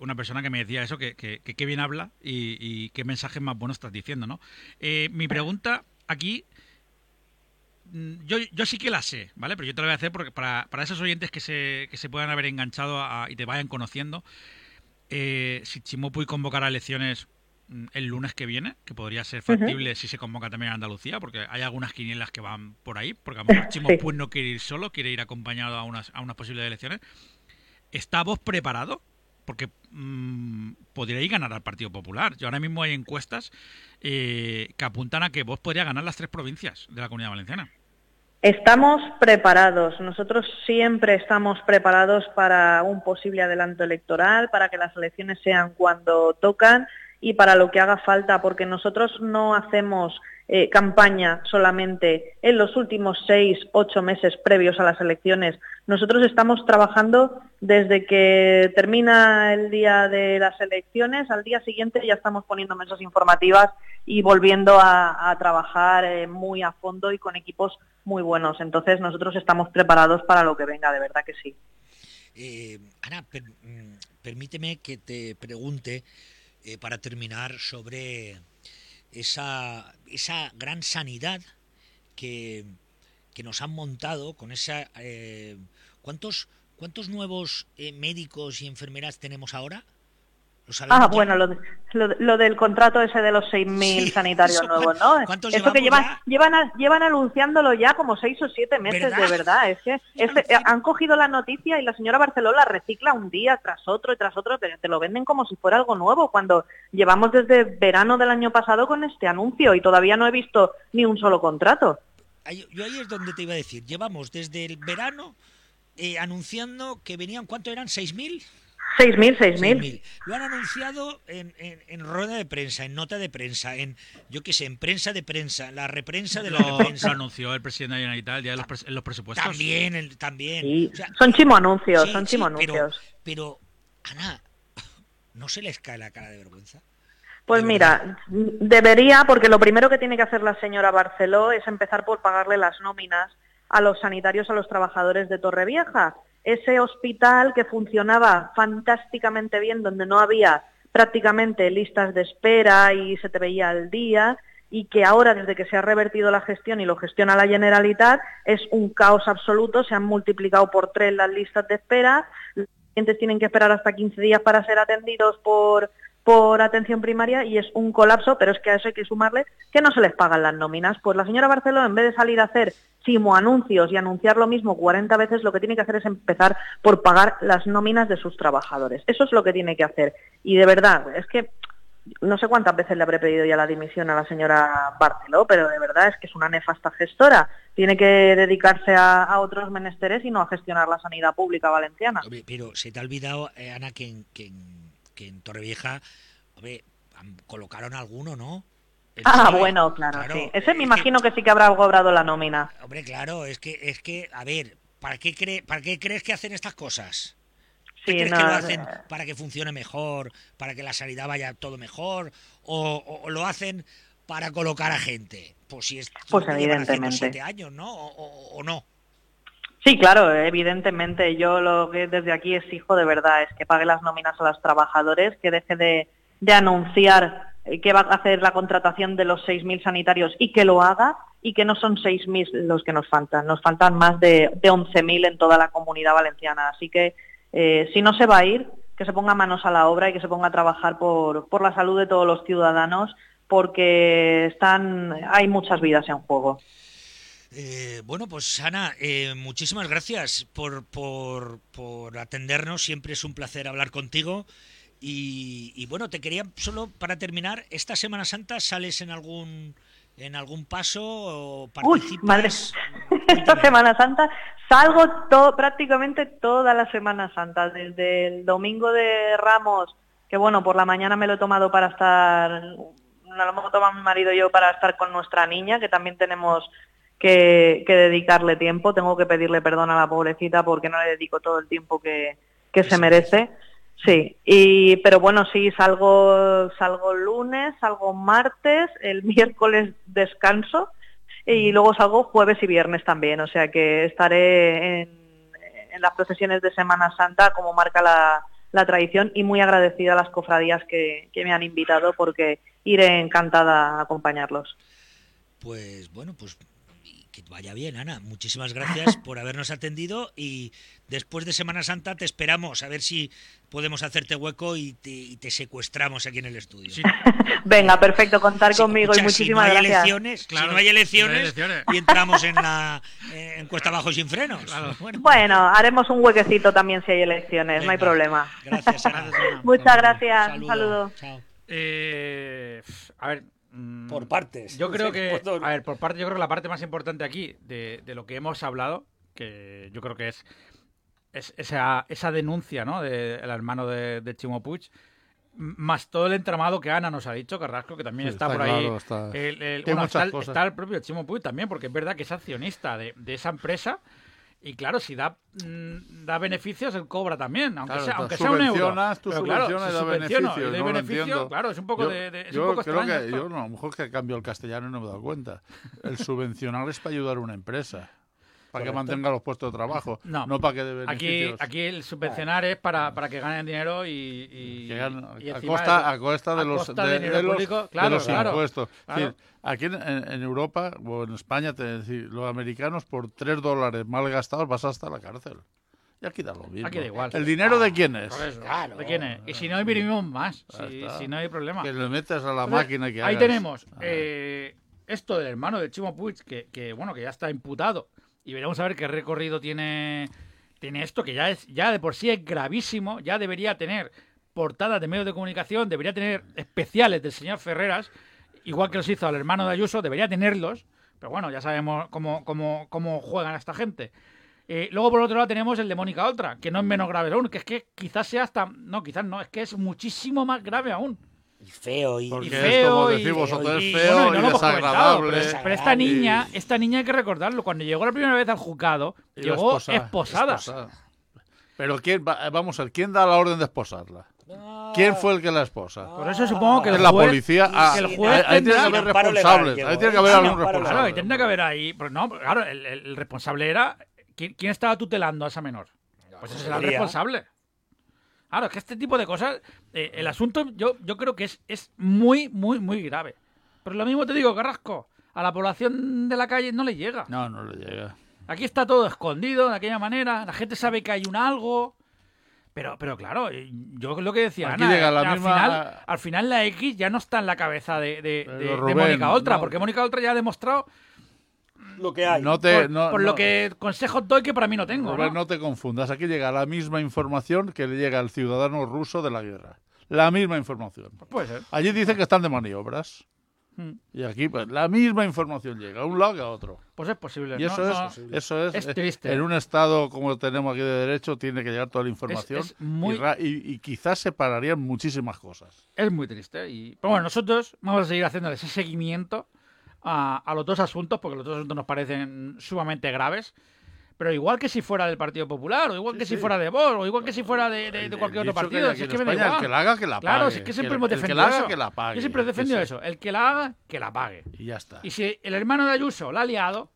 una persona que me decía eso, que, que, bien habla y, qué mensajes más buenos estás diciendo, ¿no? mi pregunta aquí mm, yo, yo sí que la sé, ¿vale? Pero yo te la voy a hacer porque para, para esos oyentes que se, que se puedan haber enganchado y te vayan conociendo, eh, si Chimopuy convocará elecciones el lunes que viene, que podría ser factible si se convoca también a Andalucía, porque hay algunas quinielas que van por ahí, porque a lo mejor [LAUGHS] Chimopuy no quiere ir solo, quiere ir acompañado a unas, a unas posibles elecciones. ¿Está vos preparado? porque mmm, podríais ganar al Partido Popular. Yo ahora mismo hay encuestas eh, que apuntan a que vos podría ganar las tres provincias de la Comunidad Valenciana. Estamos preparados. Nosotros siempre estamos preparados para un posible adelanto electoral, para que las elecciones sean cuando tocan y para lo que haga falta, porque nosotros no hacemos eh, campaña solamente en los últimos seis, ocho meses previos a las elecciones. Nosotros estamos trabajando desde que termina el día de las elecciones, al día siguiente ya estamos poniendo mesas informativas y volviendo a, trabajar eh, muy a fondo y con equipos muy buenos. Entonces nosotros estamos preparados para lo que venga, de verdad que sí. Eh, Ana, mm, permíteme que te pregunte para terminar sobre esa, esa gran sanidad que, que nos han montado con esa... Eh, ¿Cuántos, cuántos nuevos eh, médicos y enfermeras tenemos ahora? Ah, bueno, lo, lo, del contrato ese de los 6.000 sanitarios nuevos, ¿no? Eso que llevan, llevan, llevan anunciándolo ya como seis o siete meses, de verdad. Es que eh, han cogido la noticia y la señora Barceló la recicla un día tras otro y tras otro, pero te lo venden como si fuera algo nuevo, cuando llevamos desde verano del año pasado con este anuncio y todavía no he visto ni un solo contrato. Yo ahí es donde te iba a decir, llevamos desde el verano eh, anunciando que venían, ¿cuánto eran? ¿6.000? 6.000, 6.000. 6.000. Lo han anunciado en, en- en rueda de prensa, en nota de prensa, en, yo qué sé, en prensa de prensa, la reprensa de la Lo, reprensa. lo anunció el presidente de la Generalitat ya en los, en los presupuestos. También, el- también. Sí, O sea, son chimo anuncios, sí, son sí, chimo pero, anuncios. pero, Ana, [LAUGHS] ¿no se les cae la cara de vergüenza? Pues de mira, debería, porque lo primero que tiene que hacer la señora Barceló es empezar por pagarle las nóminas a los sanitarios, a los trabajadores de Torrevieja. Ese hospital que funcionaba fantásticamente bien, donde no había prácticamente listas de espera y se te veía al día, y que ahora, desde que se ha revertido la gestión y lo gestiona la Generalitat, es un caos absoluto, se han multiplicado por tres las listas de espera, los pacientes tienen que esperar hasta 15 días para ser atendidos por, por atención primaria y es un colapso, pero es que a eso hay que sumarle que no se les pagan las nóminas. Pues la señora Barceló, en vez de salir a hacer chimo anuncios y anunciar lo mismo 40 veces, lo que tiene que hacer es empezar por pagar las nóminas de sus trabajadores. Eso es lo que tiene que hacer. Y de verdad, es que no sé cuántas veces le habré pedido ya la dimisión a la señora Barceló, pero de verdad es que es una nefasta gestora. Tiene que dedicarse a, otros menesteres y no a gestionar la sanidad pública valenciana. Pero se te ha olvidado, eh, Ana, que que que en Torrevieja, hombre, colocaron alguno, ¿no? El Ah, bueno, claro, sí. es Ese me imagino que sí que habrá cobrado la nómina. Hombre, claro, es que, es que, a ver, ¿para qué, cree, ¿para qué crees que hacen estas cosas? ¿Qué Sí, crees no, que lo eh, hacen para que funcione mejor, para que la sanidad vaya todo mejor? ¿O, o- o lo hacen para colocar a gente? Pues si es Pues evidentemente. siete años, ¿no? O no. Sí, claro, evidentemente. Yo lo que desde aquí exijo de verdad es que pague las nóminas a los trabajadores, que deje de, de anunciar eh, que va a hacer la contratación de los 6.000 sanitarios y que lo haga y que no son 6.000 los que nos faltan. Nos faltan más de, de 11.000 en toda la comunidad valenciana. Así que eh, si no se va a ir, que se ponga manos a la obra y que se ponga a trabajar por, por la salud de todos los ciudadanos porque están, hay muchas vidas en juego. Eh, bueno, pues Ana, eh, muchísimas gracias por, por, por atendernos. Siempre es un placer hablar contigo. Y, y bueno, te quería solo para terminar, ¿esta Semana Santa sales en algún en algún paso o Uy, participas? madre. [LAUGHS] Esta. Semana Santa salgo to- prácticamente toda la Semana Santa, desde el domingo de Ramos, que bueno, por la mañana me lo he tomado para estar, no lo hemos tomado mi marido y yo para estar con nuestra niña, que también tenemos que, que dedicarle tiempo, tengo que pedirle perdón a la pobrecita porque no le dedico todo el tiempo que, que se merece. Sí, y pero bueno, sí, salgo, salgo lunes, salgo martes, el [LAUGHS] miércoles descanso y luego salgo jueves y viernes también, o sea que estaré en, en las procesiones de Semana Santa como marca la, la tradición y muy agradecida a las cofradías que, que me han invitado porque iré encantada a acompañarlos. Pues bueno, pues y que vaya bien, Ana. Muchísimas gracias [LAUGHS] por habernos atendido y después de Semana Santa te esperamos a ver si podemos hacerte hueco y te, y te secuestramos aquí en el estudio. Sí, [LAUGHS] Venga, perfecto, contar Sí, conmigo escucha, y muchísimas si no hay gracias. elecciones, Claro, si no hay elecciones, si no hay elecciones. y entramos en la eh, en cuesta abajo sin frenos. Claro. Bueno, Bueno, haremos un huequecito también si hay elecciones, no hay problema. Gracias, Ana. Muchas gracias, un Saludo. saludo. Chao. Eh, a ver. Mm, Por partes. Yo creo [LAUGHS] que. Por- A ver, por parte, yo creo que la parte más importante aquí de, de lo que hemos hablado, que yo creo que es, es esa, esa denuncia, ¿no? Del hermano de, de Chimo Puig, m- más todo el entramado que Ana nos ha dicho, Carrasco, que también Sí, está, está por ahí. está- el- el- bueno, está, el- cosas. está el propio Chimo Puig también, porque es verdad que es accionista de, de esa empresa. Y claro, si da, mm, da beneficios, él cobra también, aunque Claro, sea, aunque sea un euro. subvencionas, tú Pero claro, subvencionas si da beneficios, no lo beneficio, claro, es un poco yo, de, de- es yo un poco creo extraño que esto. yo no, a lo mejor que cambio el castellano y no me he dado cuenta. El subvencionar es para ayudar a una empresa, para que mantenga los puestos de trabajo, [LAUGHS] No. no, para que dé Aquí, beneficios. aquí el subvencionar es para, para que ganen dinero y, y- que ganan y a, costa, eso- a costa de a los, costa de, de los, público, de los claro, impuestos. Es claro. decir, aquí en, Europa o en España, te decir, los americanos por 3 dólares mal gastados vas hasta la cárcel. Y aquí da lo mismo. Aquí da igual. ¿El dinero de quién es? Claro. ¿De quién es? Y si no, imprimimos más. Si, no hay problema. Que le metes a la Entonces, máquina que Ahí hagas. tenemos Ah. eh, esto del hermano de Chimo Puig, que, que, bueno, que ya está imputado. Y veremos a ver qué recorrido tiene, tiene esto, que ya es ya de por sí es gravísimo. Ya debería tener portadas de medios de comunicación, debería tener especiales del señor Ferreras, igual que los hizo al hermano de Ayuso, debería tenerlos. Pero bueno, ya sabemos cómo, cómo, cómo juegan a esta gente. Eh, luego, por otro lado, tenemos el de Mónica Oltra, que no es menos grave aún, que es que quizás sea hasta. No, quizás no, es que es muchísimo más grave aún. Y feo y, Porque y es feo como y- decís vosotros, y- es y feo bueno, y y, no lo hemos comentado, desagradable. pero, pero esta niña, esta niña hay que recordarlo, cuando llegó la primera vez al juzgado, Y llegó esposa- esposada. esposada. Pero quién va- vamos a ver, ¿quién da la orden de esposarla? ¿Quién fue el que la esposa? Por eso supongo que Es el la juez, policía. Ah, que el ahí- juez ahí, tiene que haber responsables. Ahí tiene que ¿eh? haber algún legal. Claro, y responsable. tendría que haber ahí. Pero no, claro, el, el- responsable era. ¿quién, quién estaba tutelando a esa menor? Pues ese era el responsable. Claro, es que este tipo de cosas. eh, el asunto, yo, yo creo que es, es muy, muy, muy grave. Pero lo mismo te digo, Carrasco. A la población de la calle no le llega. No, no le llega. Aquí está todo escondido de aquella manera. La gente sabe que hay un algo. Pero, pero claro, eh, yo lo que decía Aquí Ana, llega la al, misma- final, al final la X ya no está en la cabeza de, Mónica Oltra, no. porque Mónica Oltra ya ha demostrado lo que hay. No te, por, no, por no- lo que consejos doy que para mí no tengo. Robert, ¿no? no te confundas. Aquí llega la misma información que le llega al ciudadano ruso de la guerra. La misma información. Puede ser. Allí dicen que están de maniobras. Mm. Y aquí, pues, la misma información llega, a un lado que a otro. Pues es posible. Y ¿no? eso No, es, eso es, Es eh, triste. en un estado como tenemos aquí de derecho, tiene que llegar toda la información es muy- y, ra- y- y quizás separarían muchísimas cosas. Es muy triste. Y, pero bueno, nosotros vamos a seguir haciéndole ese seguimiento a, a los dos asuntos, porque los dos asuntos nos parecen sumamente graves. Pero igual que si fuera del Partido Popular, o igual Sí, que si sí. fuera de Vox, o igual que si fuera de, de- de El- cualquier el otro que partido. hay Si es que me da igual. El que la haga, que la pague. Claro, si es que siempre hemos el, el que defendido la haga, eso. que la pague. Yo siempre he que defendido se- eso. El que la haga, que la pague. Y ya está. Y si el hermano de Ayuso la ha liado,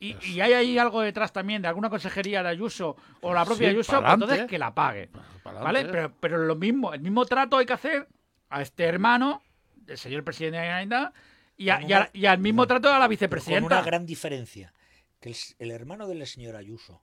y, y hay ahí algo detrás también de alguna consejería de Ayuso o la propia Sí, Ayuso, pues entonces que la pague. ¿Vale? Pero, pero lo mismo, el mismo trato hay que hacer a este hermano del señor presidente de la y, a- Con y a- una- y al mismo trato a la con vicepresidenta. una gran diferencia. Que el, el hermano de la señora Ayuso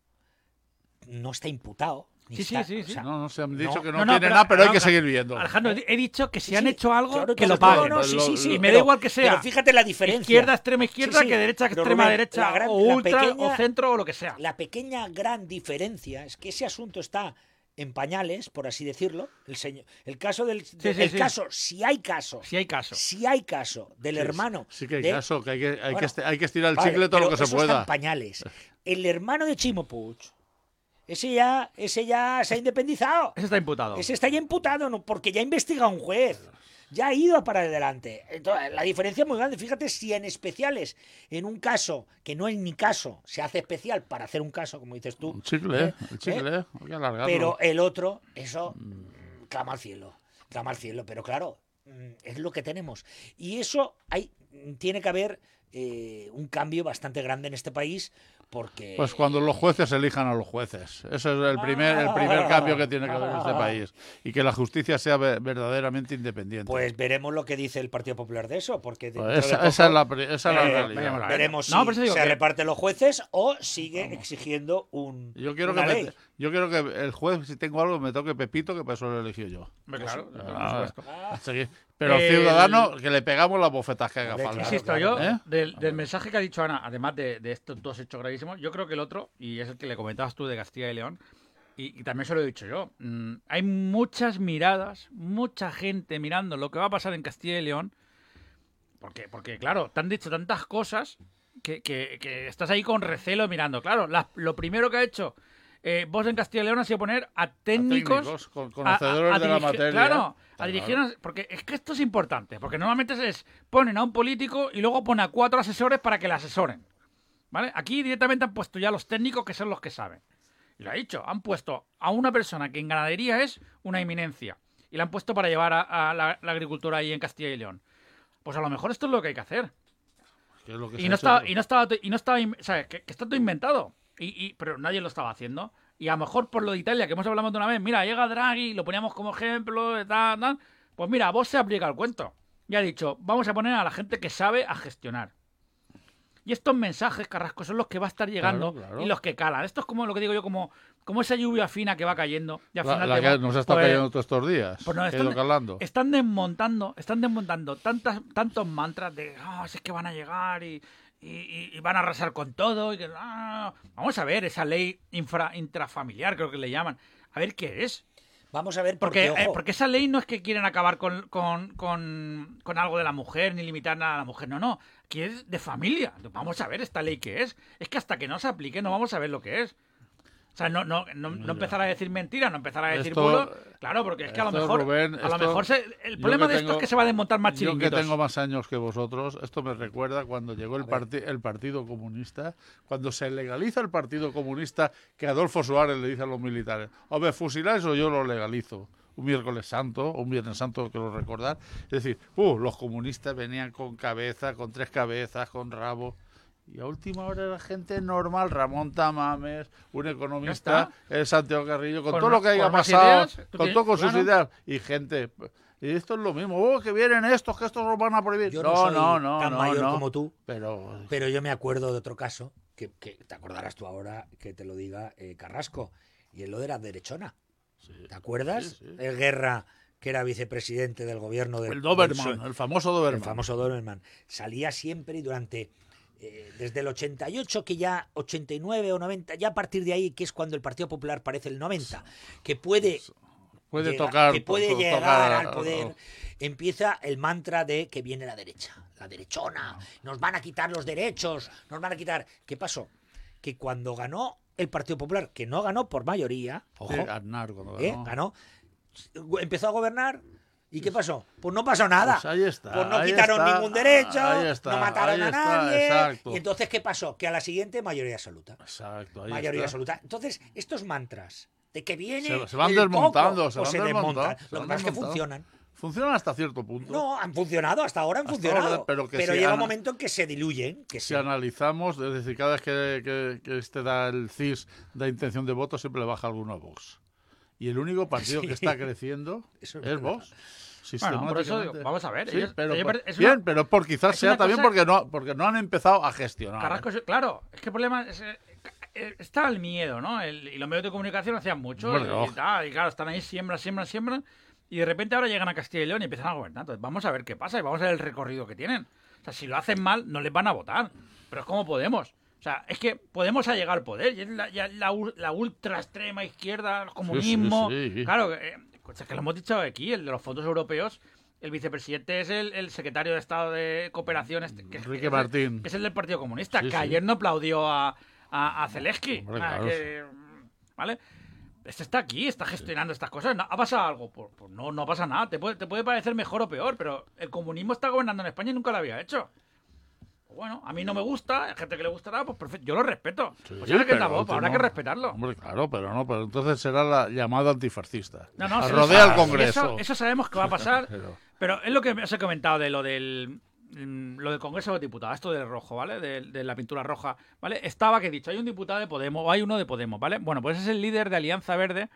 no está imputado. Sí, sí, sí, o sí. sea, No, no, se han dicho No, que no, no, no, tiene pero- nada, pero hay que no, seguir viendo. Alejandro, he dicho que si Sí, han sí, hecho algo, claro, que lo paguen. no, no, sí, sí, sí, y me da igual que sea. Pero fíjate la diferencia. Izquierda, extrema izquierda, Sí, sí, que derecha, extrema derecha, gran- o ultra, pequeña- o centro, o lo que sea. La pequeña gran diferencia es que ese asunto está en pañales, por así decirlo. El señor, el caso del, sí, el sí. caso, si hay caso, Si hay caso. si hay caso del hermano, Sí que hay de- caso, que hay que, hay Bueno, que, esti- hay que estirar el Vale, chicle todo lo que se está pueda. en pañales. El hermano de Chimo Puig, ese ya, ese ya se ha independizado. Ese está imputado. Ese está ya imputado, no, porque ya ha investigado un juez. Ya ha ido para adelante. Entonces, la diferencia es muy grande. Fíjate si en especiales, en un caso que no es mi caso, se hace especial para hacer un caso, como dices tú. Un chicle, ¿eh? el chicle, ¿eh? que alargarlo. Pero el otro, eso mm, clama al cielo. Clama al cielo. Pero claro, mm, es lo que tenemos. Y eso hay, tiene que haber eh, un cambio bastante grande en este país porque... Pues cuando los jueces elijan a los jueces. Ese es el primer, el primer cambio que tiene que haber en este país. Y que la justicia sea ve- verdaderamente independiente. Pues veremos lo que dice el Partido Popular de eso, porque Pues dentro de esa, poco, esa es la, esa es la eh, realidad. veremos la- veremos No, si se que- reparten los jueces o sigue exigiendo un, Yo quiero, que me- yo quiero que el juez, si tengo algo, me toque Pepito, que para eso lo elegí yo. Claro, Ah. Seguir. Pero El- ciudadano, que le pegamos las bofetas que haga Hombre, falta. Insisto, yo, ¿Eh? del, del mensaje que ha dicho Ana, además de, de estos dos hechos gravísimos, yo creo que el otro, y es el que le comentabas tú de Castilla y León, y, y también se lo he dicho yo, mm, hay muchas miradas, mucha gente mirando lo que va a pasar en Castilla y León, porque, porque claro, te han dicho tantas cosas que, que- que estás ahí con recelo mirando. Claro, la- lo primero que ha hecho eh, vos en Castilla y León ha sido poner a A técnicos técnicos, a- a- conocedores a de la materia. Claro, a Claro. dirigir, porque es que esto es importante, porque normalmente es ponen a un político y luego ponen a cuatro asesores para que le asesoren. ¿Vale? Aquí directamente han puesto ya los técnicos que son los que saben. Y lo ha dicho, han puesto a una persona que en ganadería es una eminencia. Y la han puesto para llevar a, a la, la agricultura ahí en Castilla y León. Pues a lo mejor esto es lo que hay que hacer. que es lo que se Y no, estaba, y no estaba, y no estaba, in- ¿sabes? Que, que está todo inventado. Y, y- pero nadie lo estaba haciendo. Y a lo mejor por lo de Italia, que hemos hablado de una vez, mira, llega Draghi, lo poníamos como ejemplo, de tal, tal. Pues mira, vos se aplica el cuento. Ya ha dicho, vamos a poner a la gente que sabe a gestionar. Y estos mensajes, Carrasco, son los que va a estar llegando Claro, claro. y los que calan. Esto es como lo que digo yo, como, como esa lluvia fina que va cayendo. Y al La, final la que va- nos ha estado pues- cayendo todos estos días. pues no, están, calando. están desmontando, están desmontando tantas, tantos mantras de "Ah, si es que van a llegar y, y- y- van a arrasar con todo. Y que, ah". Vamos a ver esa ley infra, intrafamiliar, creo que le llaman. A ver qué es. Vamos a ver, Porque, porque, eh, porque esa ley no es que quieren acabar con, con, con, con algo de la mujer ni limitar nada a la mujer. No, no. Aquí es de familia. Vamos a ver esta ley qué es. Es que hasta que no se aplique no vamos a ver lo que es. O sea, no, no, no, no empezar a decir mentiras, no empezar a decir Esto-. Claro, porque es que a lo mejor, Rubén, a lo mejor se- el problema de esto es que se va a desmontar más Yo que chiringuitos. tengo más años que vosotros, esto me recuerda cuando llegó el, parti- el Partido Comunista, cuando se legaliza el Partido Comunista, que Adolfo Suárez le dice a los militares, o me fusiláis o yo lo legalizo. Un miércoles santo, un viernes santo, quiero recordar. Es decir, uh, los comunistas venían con cabeza, con tres cabezas, con rabo. Y a última hora era gente normal, Ramón Tamames, un economista, el Santiago Carrillo, con, Con todo lo que haya pasado, ideas, con tienes- todo con sus ideas, y gente. Y esto es lo mismo, oh, que vienen estos, que estos los van a prohibir. Yo no, no, soy no, no, tan no, mayor no. como tú, Pero pero yo me acuerdo de otro caso, que, que te acordarás tú ahora que te lo diga eh, Carrasco, y es lo de la derechona. ¿Te acuerdas? sí, sí. El Guerra, que era vicepresidente del gobierno del el Doberman, el famoso el Doberman. famoso Doberman, salía siempre y durante eh, desde el 88 que ya 89 o 90, ya a partir de ahí que es cuando el Partido Popular parece el 90, que puede puede llega- tocar. que puede to- llegar tocar- al poder, empieza el mantra de que viene la derecha, la derechona, nos van a quitar los derechos, nos van a quitar. ¿Qué pasó? Que cuando ganó el Partido Popular, que no ganó por mayoría, ojo, Sí, ¿eh? ganó, empezó a gobernar. ¿Y qué pasó? Pues no pasó nada. Pues ahí está, Pues no ahí quitaron está, ningún derecho, ahí está, no mataron ahí a nadie. Y entonces, ¿qué pasó? Que a la siguiente mayoría absoluta. Exacto, ahí mayoría está. absoluta. Entonces, estos mantras de que viene. Se- se van el desmontando, coco, se pues van desmontando, desmontan. se Lo que pasa es que funcionan. Funciona hasta cierto punto. No, han funcionado, hasta ahora han Hasta funcionado. ahora, pero pero que si llega un momento en que se diluyen. Que Si se... analizamos, es decir, cada vez que, que, que este da el CIS da intención de voto, siempre le baja alguno a Vox. Y el único partido [LAUGHS] Sí. que está creciendo es, es verdad. Vox. Bueno, por eso digo, Sistemáticamente. vamos a ver. Sí, ellos- pero ellos- por- bien, una- pero por quizás sea también cosa- porque no, porque no han empezado a gestionar. Carrasco, sí, claro, es que el problema es. eh, eh, Está el miedo, ¿no? El- y los medios de comunicación hacían mucho. Hombre, y, no. y tal, y claro, están ahí, siembran, siembran, siembran. Y de repente ahora llegan a Castilla y León y empiezan a gobernar. Entonces, vamos a ver qué pasa y vamos a ver el recorrido que tienen. O sea, si lo hacen mal, no les van a votar. Pero es como Podemos. O sea, es que Podemos ha llegado al poder. Y es la, ya la, ul- la ultra extrema izquierda, el comunismo. sí, sí. Claro, eh, es que lo hemos dicho aquí, el de los fondos europeos. El vicepresidente es el, el secretario de Estado de Cooperación, este, que, Enrique es el- Martín. que es el del Partido Comunista, Sí, que sí. ayer no aplaudió a, a, a Zelensky. Hombre, Ah, claro. que- ¿Vale? Este está aquí, está gestionando estas cosas. ¿No- ¿Ha pasado algo? Pues, pues no, no pasa nada. Te puede, te puede parecer mejor o peor, pero el comunismo está gobernando en España y nunca lo había hecho. Bueno, a mí no me gusta, hay gente que le gustará, pues perfecto, yo lo respeto. Sí, pues ahora que es la pero voz, habrá no. que respetarlo. Hombre, claro, pero no, pero entonces será la llamada antifascista. No, no, sí, Rodea sí, al Congreso. Eso, eso sabemos que va a pasar. [LAUGHS] Pero- Pero es lo que os he comentado de lo del mm, lo del Congreso de Diputados, esto del rojo, ¿vale? De, de la pintura roja, ¿vale? Estaba que he dicho, hay un diputado de Podemos, o hay uno de Podemos, ¿vale? Bueno, pues es el líder de Alianza Verde,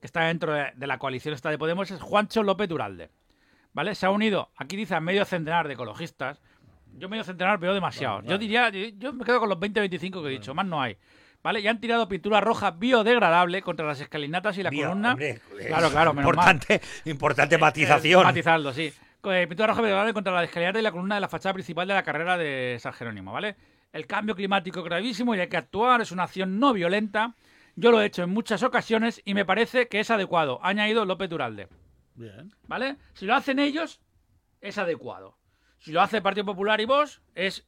que está dentro de, de la coalición esta de Podemos, es Juancho López Duralde, ¿vale? Se ha unido, aquí dice a medio centenar de ecologistas. Yo medio centenar veo demasiado. Yo diría, yo, me quedo con los 20-25 que he dicho, más no hay. ¿Vale? Y han tirado pintura roja biodegradable contra las escalinatas y la Bio, columna. hombre, claro, claro, menos mal. importante, importante matización. Eh, matizarlo, sí. Eh, Pintura roja biodegradable contra la escalinata y la columna de la fachada principal de la carrera de San Jerónimo, ¿vale? El cambio climático es gravísimo y hay que actuar, es una acción no violenta. Yo lo he hecho en muchas ocasiones y me parece que es adecuado. Ha añadido López Duralde, Bien. ¿vale? Si lo hacen ellos, es adecuado. Si lo hace el Partido Popular y vos, es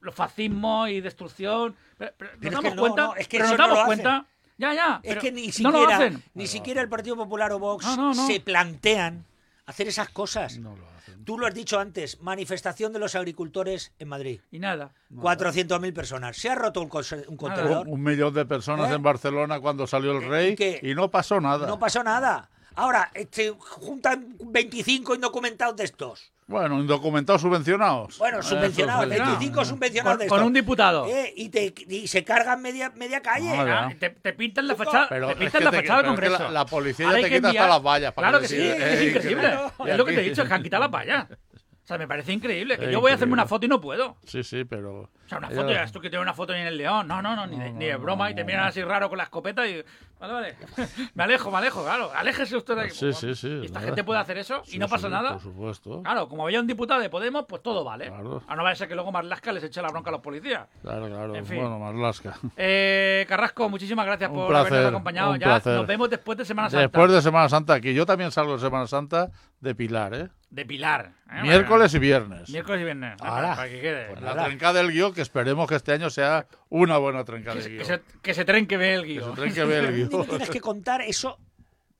lo fascismo y destrucción. Pero, pero Pero nos es que damos no, cuenta, no, es que pero eso nos no damos cuenta. Ya, ya. Es que ni no lo siquiera, hacen. ni siquiera el Partido Popular o Vox No, no, no. se plantean hacer esas cosas. No lo hacen. Tú lo has dicho antes, manifestación de los agricultores en Madrid. Y nada. 400.000 personas. Se ha roto un, un contenedor. Un, un millón de personas ¿Eh? en Barcelona cuando salió el ¿Y rey qué? y no pasó nada. No pasó nada. Ahora, este, juntan 25 indocumentados de estos. Bueno, indocumentados subvencionados. Bueno, subvencionados, Eso es 25 subvencionados Con, de con estos. un diputado. Eh, y, te, y se cargan media, media calle. Ah, te, te pintan la fachada, Pero te pintan la fachada del pero es que Congreso. la- la policía ya te que quita hasta las vallas para Claro que que sí, decir, es increíble. [LAUGHS] Es lo que te he dicho, es que han quitado las vallas. O sea, me parece increíble. Que Es yo voy a hacerme una foto y no puedo. Sí, sí, pero... O sea, una foto, ya esto que tiene una foto ni en el león. No, no, no, ni de, No, ni de no, broma. y te miran no. así raro con la escopeta y. Vale, vale. [LAUGHS] me alejo, me alejo, claro. Aléjese usted de aquí. Sí, sí, sí, ¿Y esta nada. gente puede hacer eso y no pasa sí, nada? Por supuesto. Claro, como había un diputado de Podemos, pues todo vale. Claro. A no vaya a ser que luego Marlasca les eche la bronca a los policías. Claro, claro. En fin. Bueno, Marlasca. Eh, Carrasco, muchísimas gracias Un por placer, habernos acompañado. un Ya placer. nos vemos después de Semana Santa. Después de Semana Santa, aquí yo también salgo de Semana Santa de Pilar, ¿eh? De Pilar. ¿eh? Miércoles y viernes. Miércoles y viernes. Ahora. Para que quede. Pues La nada. trencada del guion que que esperemos que este año sea una buena trenca de Que guion. se, que se trenque bien el Que se trenque el guion. me tienes que contar eso.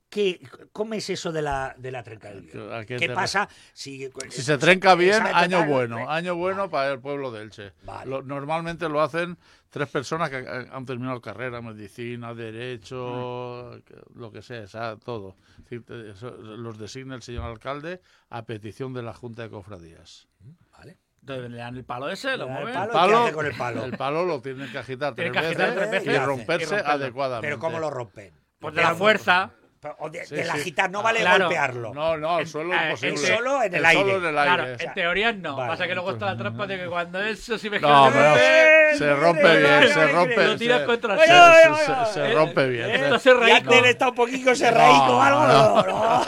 ¿Qué, ¿Cómo es eso de la, de la trenca del guion? ¿A qué ¿Qué te pasa si, Si se trenca bien, año bueno. eh, Año bueno vale. para el pueblo de Elche. Vale. Lo- normalmente lo hacen tres personas que han terminado carrera, medicina, derecho, Mm. que- lo que sea, sea, todo. Los designa el señor alcalde a petición de la Junta de Cofradías. Entonces le dan el palo ese, lo dan el mueven. palo. ¿qué hace con el palo? el palo lo tienen que agitar Tienen tres que agitar veces, tres veces y romperse y romperlo. adecuadamente. Pero ¿cómo lo rompen? Pues de la fuerza. O de, Sí, de la sí. no vale Claro. golpearlo. No, no, el suelo eh, es imposible. el solo en el El aire. solo en el Claro, aire. en teoría no. Vale. Pasa que luego está la trampa de que cuando eso si me No, pero de- se rompe bien, se rompe. Lo tiras se- contra el se- suelo. se- se- se Eh, rompe bien. Esto se- se raíco. antes está un poquito serraíco No, o algo. no. No,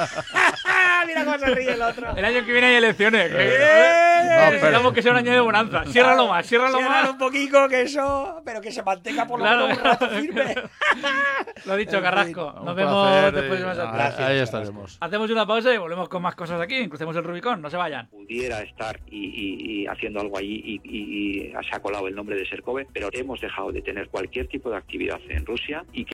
[LAUGHS] no. Se ríe el otro. El año que viene hay elecciones. que- Eh, Necesitamos pero- que sea un año de bonanza. Ciérralo más, ciérralo más. un poquito que eso, pero que se mantenga por lo Claro. menos un rato firme. [LAUGHS] Lo ha dicho Carrasco. Nos vemos después de ah, Gracias, Ahí Carrasco. estaremos. Hacemos una pausa y volvemos con más cosas aquí. Crucemos el Rubicón, no se vayan. pudiera estar y, y- y haciendo algo allí y, y- y se ha colado el nombre de Serkove, pero hemos dejado de tener cualquier tipo de actividad en Rusia y que